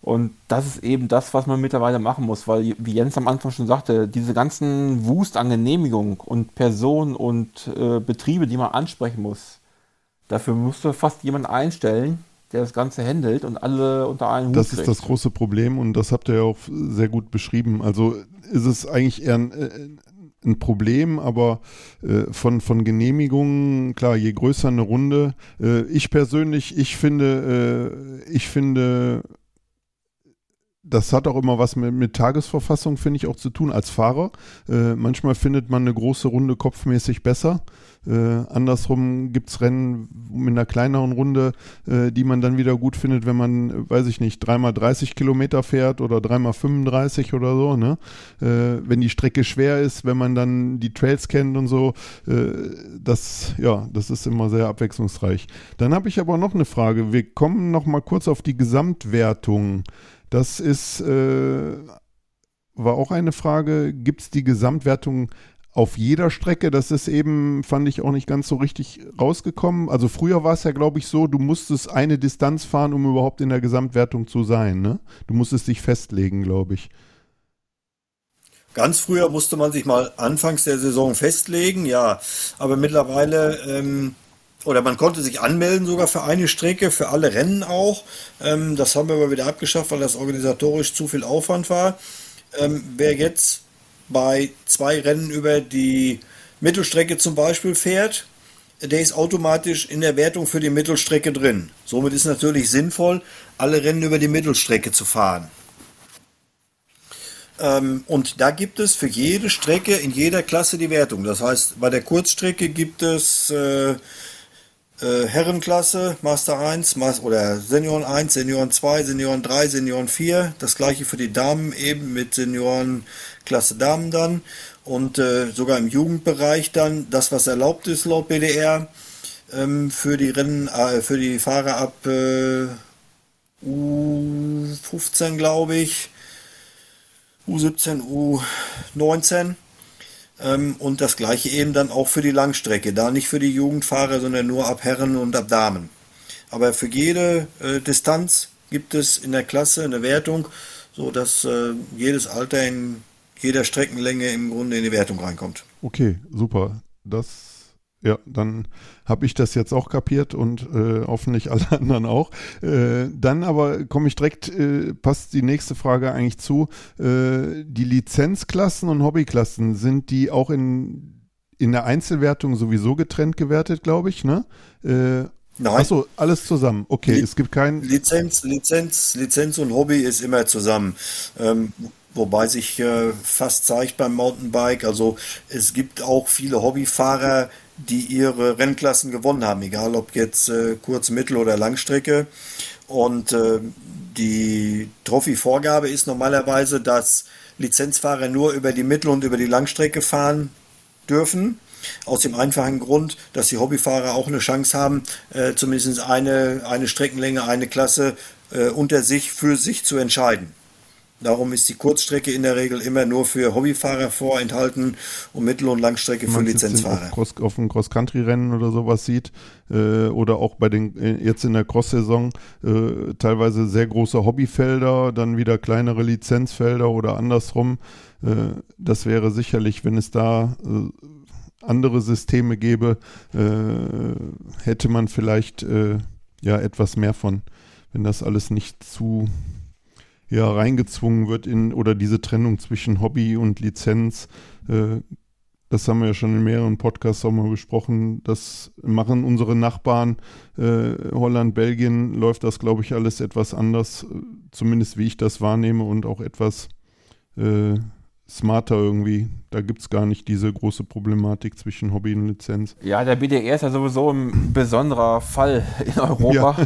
Und das ist eben das, was man mittlerweile machen muss, weil, wie Jens am Anfang schon sagte, diese ganzen Wust an Genehmigung und Personen und äh, Betriebe, die man ansprechen muss, dafür musste fast jemand einstellen, der das Ganze handelt und alle unter einen Hut Das kriegt. ist das große Problem und das habt ihr ja auch sehr gut beschrieben. Also ist es eigentlich eher ein, äh, ein Problem, aber äh, von, von Genehmigungen, klar, je größer eine Runde. Äh, ich persönlich, ich finde, äh, ich finde, das hat auch immer was mit, mit Tagesverfassung, finde ich, auch zu tun als Fahrer. Äh, manchmal findet man eine große Runde kopfmäßig besser. Äh, andersrum gibt es Rennen mit einer kleineren Runde, äh, die man dann wieder gut findet, wenn man, weiß ich nicht, dreimal 30 Kilometer fährt oder dreimal 35 oder so. Ne? Äh, wenn die Strecke schwer ist, wenn man dann die Trails kennt und so, äh, das, ja, das ist immer sehr abwechslungsreich. Dann habe ich aber noch eine Frage. Wir kommen noch mal kurz auf die Gesamtwertung. Das ist äh, war auch eine Frage. Gibt es die Gesamtwertung auf jeder Strecke. Das ist eben, fand ich auch nicht ganz so richtig rausgekommen. Also früher war es ja, glaube ich, so, du musstest eine Distanz fahren, um überhaupt in der Gesamtwertung zu sein. Ne? Du musstest dich festlegen, glaube ich. Ganz früher musste man sich mal anfangs der Saison festlegen, ja. Aber mittlerweile, ähm, oder man konnte sich anmelden sogar für eine Strecke, für alle Rennen auch. Ähm, das haben wir aber wieder abgeschafft, weil das organisatorisch zu viel Aufwand war. Ähm, wer jetzt bei zwei Rennen über die Mittelstrecke zum Beispiel fährt, der ist automatisch in der Wertung für die Mittelstrecke drin. Somit ist natürlich sinnvoll, alle Rennen über die Mittelstrecke zu fahren. Ähm, und da gibt es für jede Strecke in jeder Klasse die Wertung. Das heißt, bei der Kurzstrecke gibt es äh, äh, Herrenklasse, Master 1 oder Senioren 1, Senioren 2, Senioren 3, Senioren 4. Das gleiche für die Damen eben mit Seniorenklasse Damen dann. und äh, sogar im Jugendbereich dann das, was erlaubt ist laut BDR ähm, für die Rennen, äh, für die Fahrer ab äh, U15, glaube ich, U17, U19 ähm, und das gleiche eben dann auch für die Langstrecke. Da nicht für die Jugendfahrer, sondern nur ab Herren und ab Damen. Aber für jede äh, Distanz gibt es in der Klasse eine Wertung, so dass äh, jedes Alter in jeder Streckenlänge im Grunde in die Wertung reinkommt. Okay, super. Das ja, dann habe ich das jetzt auch kapiert und äh, hoffentlich alle [LAUGHS] anderen auch. Äh, dann aber komme ich direkt, äh, passt die nächste Frage eigentlich zu. Äh, die Lizenzklassen und Hobbyklassen, sind die auch in, in der Einzelwertung sowieso getrennt gewertet, glaube ich, ne? Äh, Nein. Achso, alles zusammen. Okay, Li es gibt kein. Lizenz, Lizenz, Lizenz und Hobby ist immer zusammen. Ähm, wobei sich äh, fast zeigt beim Mountainbike. Also es gibt auch viele Hobbyfahrer, die ihre Rennklassen gewonnen haben, egal ob jetzt äh, Kurz-, Mittel- oder Langstrecke. Und äh, die Trophy-Vorgabe ist normalerweise, dass Lizenzfahrer nur über die Mittel- und über die Langstrecke fahren dürfen. Aus dem einfachen Grund, dass die Hobbyfahrer auch eine Chance haben, äh, zumindest eine, eine Streckenlänge, eine Klasse äh, unter sich für sich zu entscheiden. Darum ist die Kurzstrecke in der Regel immer nur für Hobbyfahrer vorenthalten und Mittel- und Langstrecke für Lizenzfahrer. Cross, auf dem Cross-Country-Rennen oder sowas sieht äh, oder auch bei den äh, jetzt in der Cross-Saison äh, teilweise sehr große Hobbyfelder, dann wieder kleinere Lizenzfelder oder andersrum. Äh, das wäre sicherlich, wenn es da äh, andere Systeme gäbe, äh, hätte man vielleicht ja etwas mehr von, wenn das alles nicht zu ja reingezwungen wird in oder diese Trennung zwischen Hobby und Lizenz. Äh, das haben wir ja schon in mehreren Podcasts auch mal besprochen. Das machen unsere Nachbarn. Äh, Holland, Belgien läuft das, glaube ich, alles etwas anders, zumindest wie ich das wahrnehme und auch etwas äh, smarter irgendwie. Da gibt es gar nicht diese große Problematik zwischen Hobby und Lizenz. Ja, der BDR ist ja sowieso ein besonderer Fall in Europa.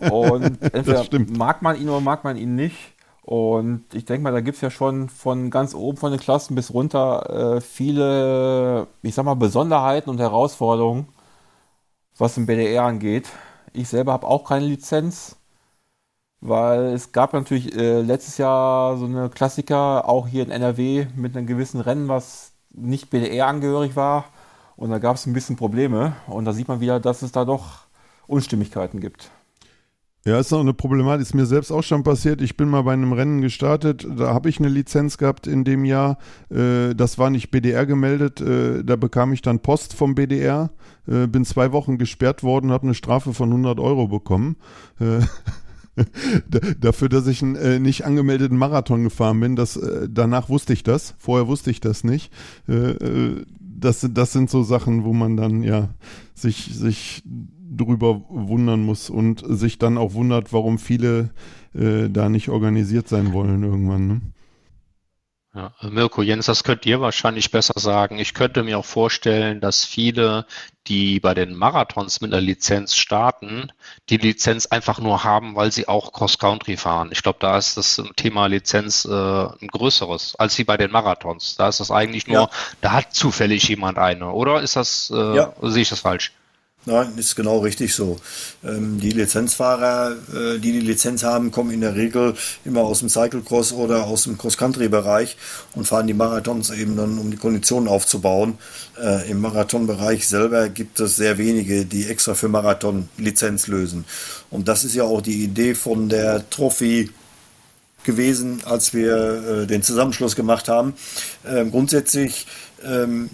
Ja. [LAUGHS] und entweder mag man ihn oder mag man ihn nicht. Und ich denke mal, da gibt es ja schon von ganz oben von den Klassen bis runter äh, viele, ich sag mal, Besonderheiten und Herausforderungen, was den BDR angeht. Ich selber habe auch keine Lizenz, weil es gab natürlich äh, letztes Jahr so eine Klassiker, auch hier in NRW, mit einem gewissen Rennen, was nicht BDR angehörig war. Und da gab es ein bisschen Probleme. Und da sieht man wieder, dass es da doch Unstimmigkeiten gibt. Ja, ist auch eine Problematik, ist mir selbst auch schon passiert. Ich bin mal bei einem Rennen gestartet, da habe ich eine Lizenz gehabt in dem Jahr. Äh, das war nicht BDR gemeldet, äh, da bekam ich dann Post vom BDR, äh, bin zwei Wochen gesperrt worden, habe eine Strafe von 100 Euro bekommen. Äh, [LAUGHS] dafür, dass ich einen äh, nicht angemeldeten Marathon gefahren bin. Das, äh, danach wusste ich das, vorher wusste ich das nicht. das, das sind so Sachen, wo man dann ja sich, sich drüber wundern muss und sich dann auch wundert, warum viele äh, da nicht organisiert sein wollen irgendwann. Ne? Ja, Mirko, Jens, das könnt ihr wahrscheinlich besser sagen. Ich könnte mir auch vorstellen, dass viele, die bei den Marathons mit einer Lizenz starten, die Lizenz einfach nur haben, weil sie auch Cross-Country fahren. Ich glaube, da ist das Thema Lizenz äh, ein größeres als wie bei den Marathons. Da ist das eigentlich nur, ja. da hat zufällig jemand eine, oder ist das, äh, ja. sehe ich das falsch? Nein, ist genau richtig so. Ähm, die Lizenzfahrer, äh, die die Lizenz haben, kommen in der Regel immer aus dem Cyclecross oder aus dem Cross-Country-Bereich und fahren die Marathons eben dann, um die Konditionen aufzubauen. Äh, Im Marathonbereich selber gibt es sehr wenige, die extra für Marathon Lizenz lösen. Und das ist ja auch die Idee von der Trophy gewesen, als wir äh, den Zusammenschluss gemacht haben. Ähm, grundsätzlich ähm,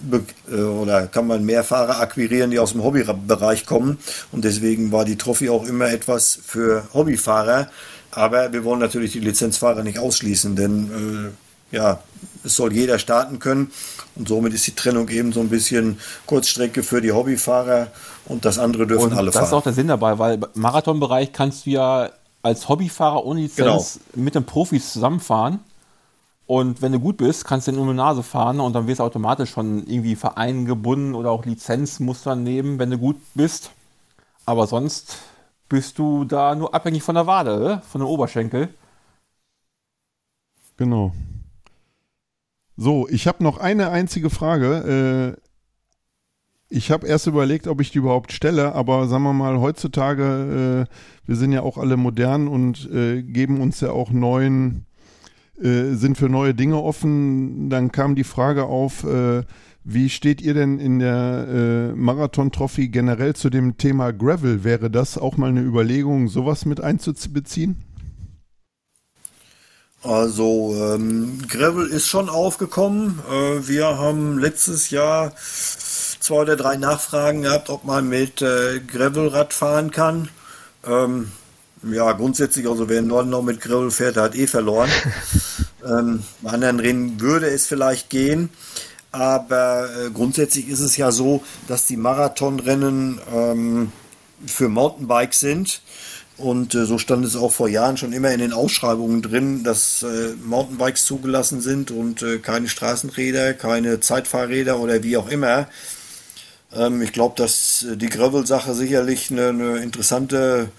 äh, oder kann man mehr Fahrer akquirieren, die aus dem Hobbybereich kommen. Und deswegen war die Trophy auch immer etwas für Hobbyfahrer. Aber wir wollen natürlich die Lizenzfahrer nicht ausschließen, denn äh, ja, es soll jeder starten können. Und somit ist die Trennung eben so ein bisschen Kurzstrecke für die Hobbyfahrer und das andere dürfen und alle das fahren. Das ist auch der Sinn dabei, weil im Marathonbereich kannst du ja als Hobbyfahrer ohne Lizenz genau. mit den Profis zusammenfahren. Und wenn du gut bist, kannst du in eine Nase fahren und dann wirst du automatisch schon irgendwie Verein gebunden oder auch Lizenzmustern nehmen, wenn du gut bist. Aber sonst bist du da nur abhängig von der Wade, von dem Oberschenkel. Genau. So, ich habe noch eine einzige Frage. Äh, ich habe erst überlegt, ob ich die überhaupt stelle, aber sagen wir mal, heutzutage, äh, wir sind ja auch alle modern und äh, geben uns ja auch neuen, äh, sind für neue Dinge offen. Dann kam die Frage auf, äh, wie steht ihr denn in der äh, Marathon-Trophy generell zu dem Thema Gravel? Wäre das auch mal eine Überlegung, sowas mit einzubeziehen? Also ähm, Gravel ist schon aufgekommen. Äh, wir haben letztes Jahr zwei oder drei Nachfragen gehabt, ob man mit äh, Gravelrad fahren kann. Ähm, ja, grundsätzlich, also wer in Norden noch mit Gravel fährt, der hat eh verloren. [LAUGHS] ähm, bei anderen Rennen würde es vielleicht gehen. Aber äh, grundsätzlich ist es ja so, dass die Marathonrennen ähm, für Mountainbikes sind. Und äh, so stand es auch vor Jahren schon immer in den Ausschreibungen drin, dass äh, Mountainbikes zugelassen sind und äh, keine Straßenräder, keine Zeitfahrräder oder wie auch immer. Ähm, ich glaube, dass äh, die Gravel-Sache sicherlich eine, eine interessante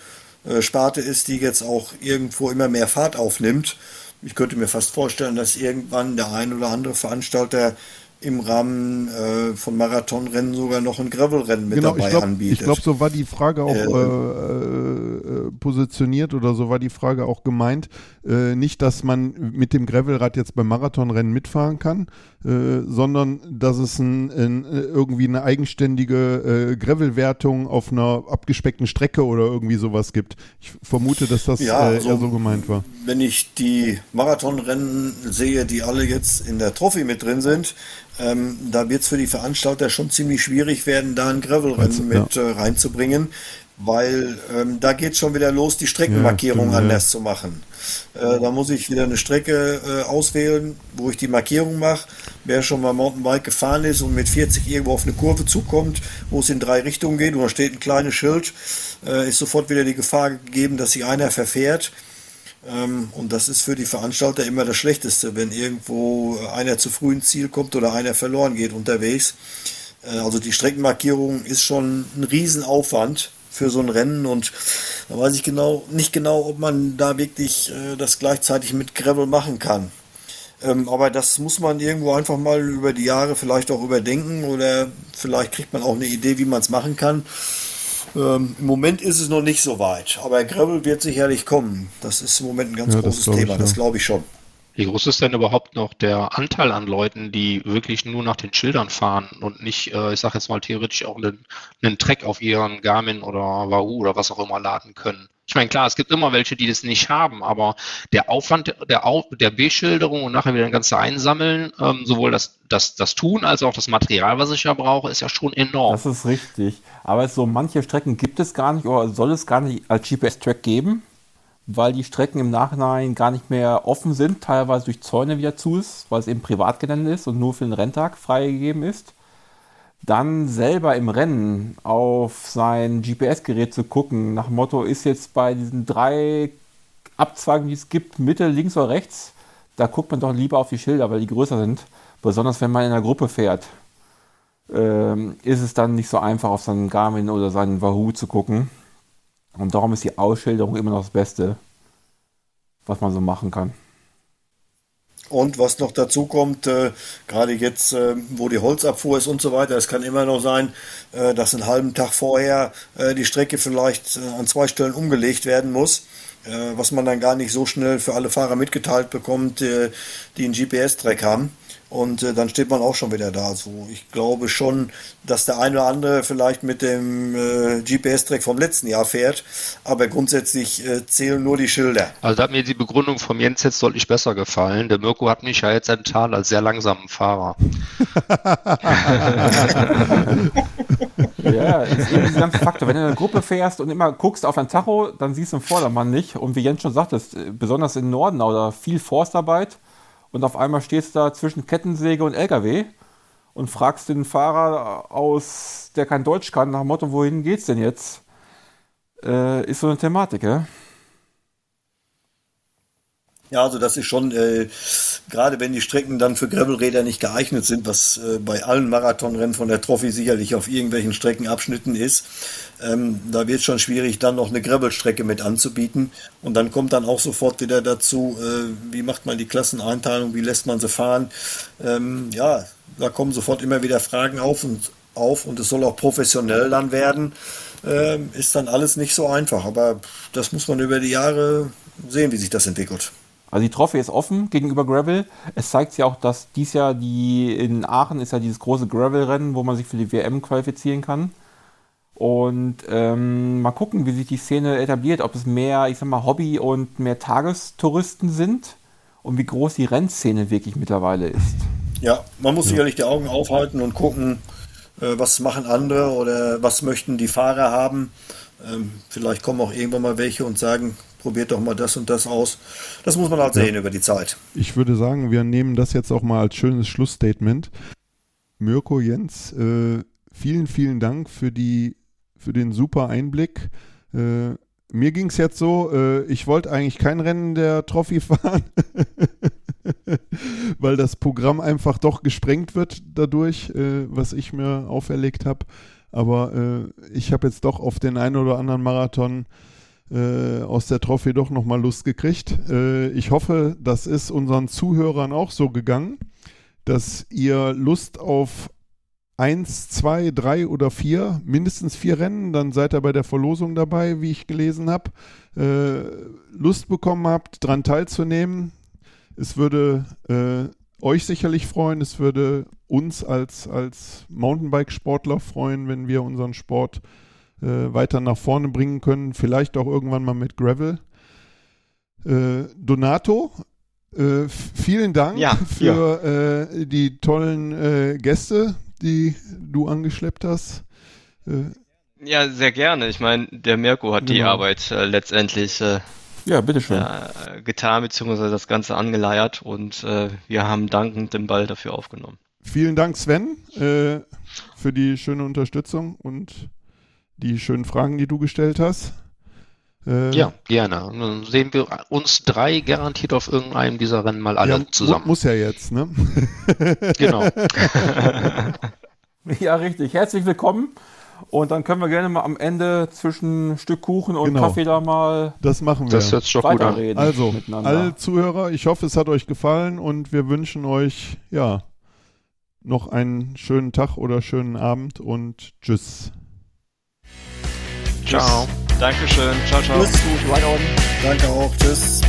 äh, Sparte ist, die jetzt auch irgendwo immer mehr Fahrt aufnimmt. Ich könnte mir fast vorstellen, dass irgendwann der ein oder andere Veranstalter im Rahmen äh, von Marathonrennen sogar noch ein Gravelrennen mit genau, dabei ich glaub, anbietet. Ich glaube, so war die Frage auch äh, äh, äh, positioniert oder so war die Frage auch gemeint. Äh, nicht, dass man mit dem Gravelrad jetzt beim Marathonrennen mitfahren kann, äh, sondern dass es ein, ein, irgendwie eine eigenständige Gravelwertung auf einer abgespeckten Strecke oder irgendwie sowas gibt. Ich vermute, dass das ja, also, eher so gemeint war. Wenn ich die Marathonrennen sehe, die alle jetzt in der Trophy mit drin sind, ähm, da wird es für die Veranstalter schon ziemlich schwierig werden, da ein Gravelrennen mit ja. äh, reinzubringen, weil ähm, da geht schon wieder los, die Streckenmarkierung ja, anders zu machen. Äh, da muss ich wieder eine Strecke äh, auswählen, wo ich die Markierung mache. Wer schon mal Mountainbike gefahren ist und mit 40 irgendwo auf eine Kurve zukommt, wo es in drei Richtungen geht, und da steht ein kleines Schild, äh, ist sofort wieder die Gefahr gegeben, dass sich einer verfährt. Ähm, und das ist für die Veranstalter immer das Schlechteste, wenn irgendwo einer zu früh ins Ziel kommt oder einer verloren geht unterwegs. Äh, also die Streckenmarkierung ist schon ein Riesenaufwand für so ein Rennen und da weiß ich genau nicht genau, ob man da wirklich äh, das gleichzeitig mit Gravel machen kann. Ähm, aber das muss man irgendwo einfach mal über die Jahre vielleicht auch überdenken oder vielleicht kriegt man auch eine Idee, wie man es machen kann. Ähm, Im Moment ist es noch nicht so weit, aber Gravel wird sicherlich kommen. Das ist im Moment ein ganz ja, großes Thema, ich, das glaube ich schon. Wie groß ist denn überhaupt noch der Anteil an Leuten, die wirklich nur nach den Schildern fahren und nicht, äh, ich sage jetzt mal theoretisch auch einen, einen Track auf ihren Garmin oder Wahoo oder was auch immer laden können? Ich meine, klar, es gibt immer welche, die das nicht haben, aber der Aufwand der, Auf der Beschilderung und nachher wieder ein ganze Einsammeln, ähm, sowohl das, das, das Tun als auch das Material, was ich ja brauche, ist ja schon enorm. Das ist richtig. Aber so manche Strecken gibt es gar nicht oder soll es gar nicht als GPS-Track geben, weil die Strecken im Nachhinein gar nicht mehr offen sind, teilweise durch Zäune wieder zu ist, weil es eben Privatgelände ist und nur für den Renntag freigegeben ist dann selber im Rennen auf sein GPS-Gerät zu gucken, nach Motto, ist jetzt bei diesen drei Abzweigen, die es gibt, Mitte, links oder rechts, da guckt man doch lieber auf die Schilder, weil die größer sind. Besonders wenn man in einer Gruppe fährt, ähm, ist es dann nicht so einfach, auf seinen Garmin oder seinen Wahoo zu gucken. Und darum ist die Ausschilderung immer noch das Beste, was man so machen kann. Und was noch dazu kommt, äh, gerade jetzt, äh, wo die Holzabfuhr ist und so weiter, es kann immer noch sein, äh, dass einen halben Tag vorher äh, die Strecke vielleicht äh, an zwei Stellen umgelegt werden muss, äh, was man dann gar nicht so schnell für alle Fahrer mitgeteilt bekommt, die einen GPS-Track haben. Und äh, dann steht man auch schon wieder da. So, ich glaube schon, dass der eine oder andere vielleicht mit dem äh, GPS-Track vom letzten Jahr fährt, aber grundsätzlich äh, zählen nur die Schilder. Also da hat mir die Begründung vom Jens jetzt deutlich besser gefallen. Der Mirko hat mich ja jetzt enttarnt als sehr langsamen Fahrer. [LAUGHS] ja, ist eben dieser ganze Faktor. Wenn du in einer Gruppe fährst und immer guckst auf ein Tacho, dann siehst du den Vordermann nicht. Und wie Jens schon sagte, besonders im Norden oder viel Forstarbeit, und auf einmal stehst du da zwischen Kettensäge und LKW und fragst den Fahrer aus, der kein Deutsch kann, nach dem Motto, wohin geht's denn jetzt? Äh, ist so eine Thematik, ja? Ja, also das ist schon, äh, gerade wenn die Strecken dann für Gravelräder nicht geeignet sind, was äh, bei allen Marathonrennen von der Trophy sicherlich auf irgendwelchen Streckenabschnitten ist, ähm, da wird es schon schwierig, dann noch eine Gravelstrecke mit anzubieten. Und dann kommt dann auch sofort wieder dazu, äh, wie macht man die Klasseneinteilung, wie lässt man sie fahren. Ähm, ja, da kommen sofort immer wieder Fragen auf und auf und es soll auch professionell dann werden. Ähm, ist dann alles nicht so einfach, aber das muss man über die Jahre sehen, wie sich das entwickelt. Also die Trophy ist offen gegenüber Gravel. Es zeigt sich ja auch, dass dies Jahr die in Aachen ist ja dieses große Gravel-Rennen, wo man sich für die WM qualifizieren kann. Und ähm, mal gucken, wie sich die Szene etabliert, ob es mehr, ich sag mal, Hobby und mehr Tagestouristen sind und wie groß die Rennszene wirklich mittlerweile ist. Ja, man muss sicherlich die Augen aufhalten und gucken, äh, was machen andere oder was möchten die Fahrer haben. Ähm, vielleicht kommen auch irgendwann mal welche und sagen, probiert doch mal das und das aus. Das muss man halt ja. sehen über die Zeit. Ich würde sagen, wir nehmen das jetzt auch mal als schönes Schlussstatement. Mirko, Jens, äh, vielen, vielen Dank für, die, für den super Einblick. Äh, mir ging es jetzt so, äh, ich wollte eigentlich kein Rennen der Trophy [LAUGHS] fahren, weil das Programm einfach doch gesprengt wird dadurch, äh, was ich mir auferlegt habe. Aber äh, ich habe jetzt doch auf den einen oder anderen Marathon äh, aus der Trophy doch nochmal Lust gekriegt. Äh, ich hoffe, das ist unseren Zuhörern auch so gegangen, dass ihr Lust auf eins, zwei, drei oder vier, mindestens vier Rennen, dann seid ihr bei der Verlosung dabei, wie ich gelesen habe, äh, Lust bekommen habt, daran teilzunehmen. Es würde äh, euch sicherlich freuen, es würde uns als, als Mountainbike-Sportler freuen, wenn wir unseren Sport äh, weiter nach vorne bringen können. Vielleicht auch irgendwann mal mit Gravel. Äh, Donato, äh, vielen Dank ja, [LAUGHS] für ja. Äh, die tollen äh, Gäste, die du angeschleppt hast. Äh, ja, sehr gerne. Ich meine, der Mirko hat genau. die Arbeit letztendlich ja, bitteschön. getan, beziehungsweise das Ganze angeleiert und wir haben dankend den Ball dafür aufgenommen. Vielen Dank, Sven, für die schöne Unterstützung und die schönen Fragen, die du gestellt hast. Äh, ja, gerne. Dann sehen wir uns drei garantiert auf irgendeinem dieser Rennen mal alle ja, zusammen. Muss ja jetzt, ne? [LAUGHS] [LAUGHS] genau. [LAUGHS] ja, richtig. Herzlich willkommen. Und dann können wir gerne mal am Ende zwischen Stück Kuchen und genau. Kaffee da mal. Das machen wir. Das hört sich doch gut an. Also, alle Zuhörer, ich hoffe, es hat euch gefallen und wir wünschen euch, ja, noch einen schönen Tag oder schönen Abend und tschüss. Ciao. Dankeschön. Ciao, ciao. Tschüss, gut, right on. Danke auch. Tschüss.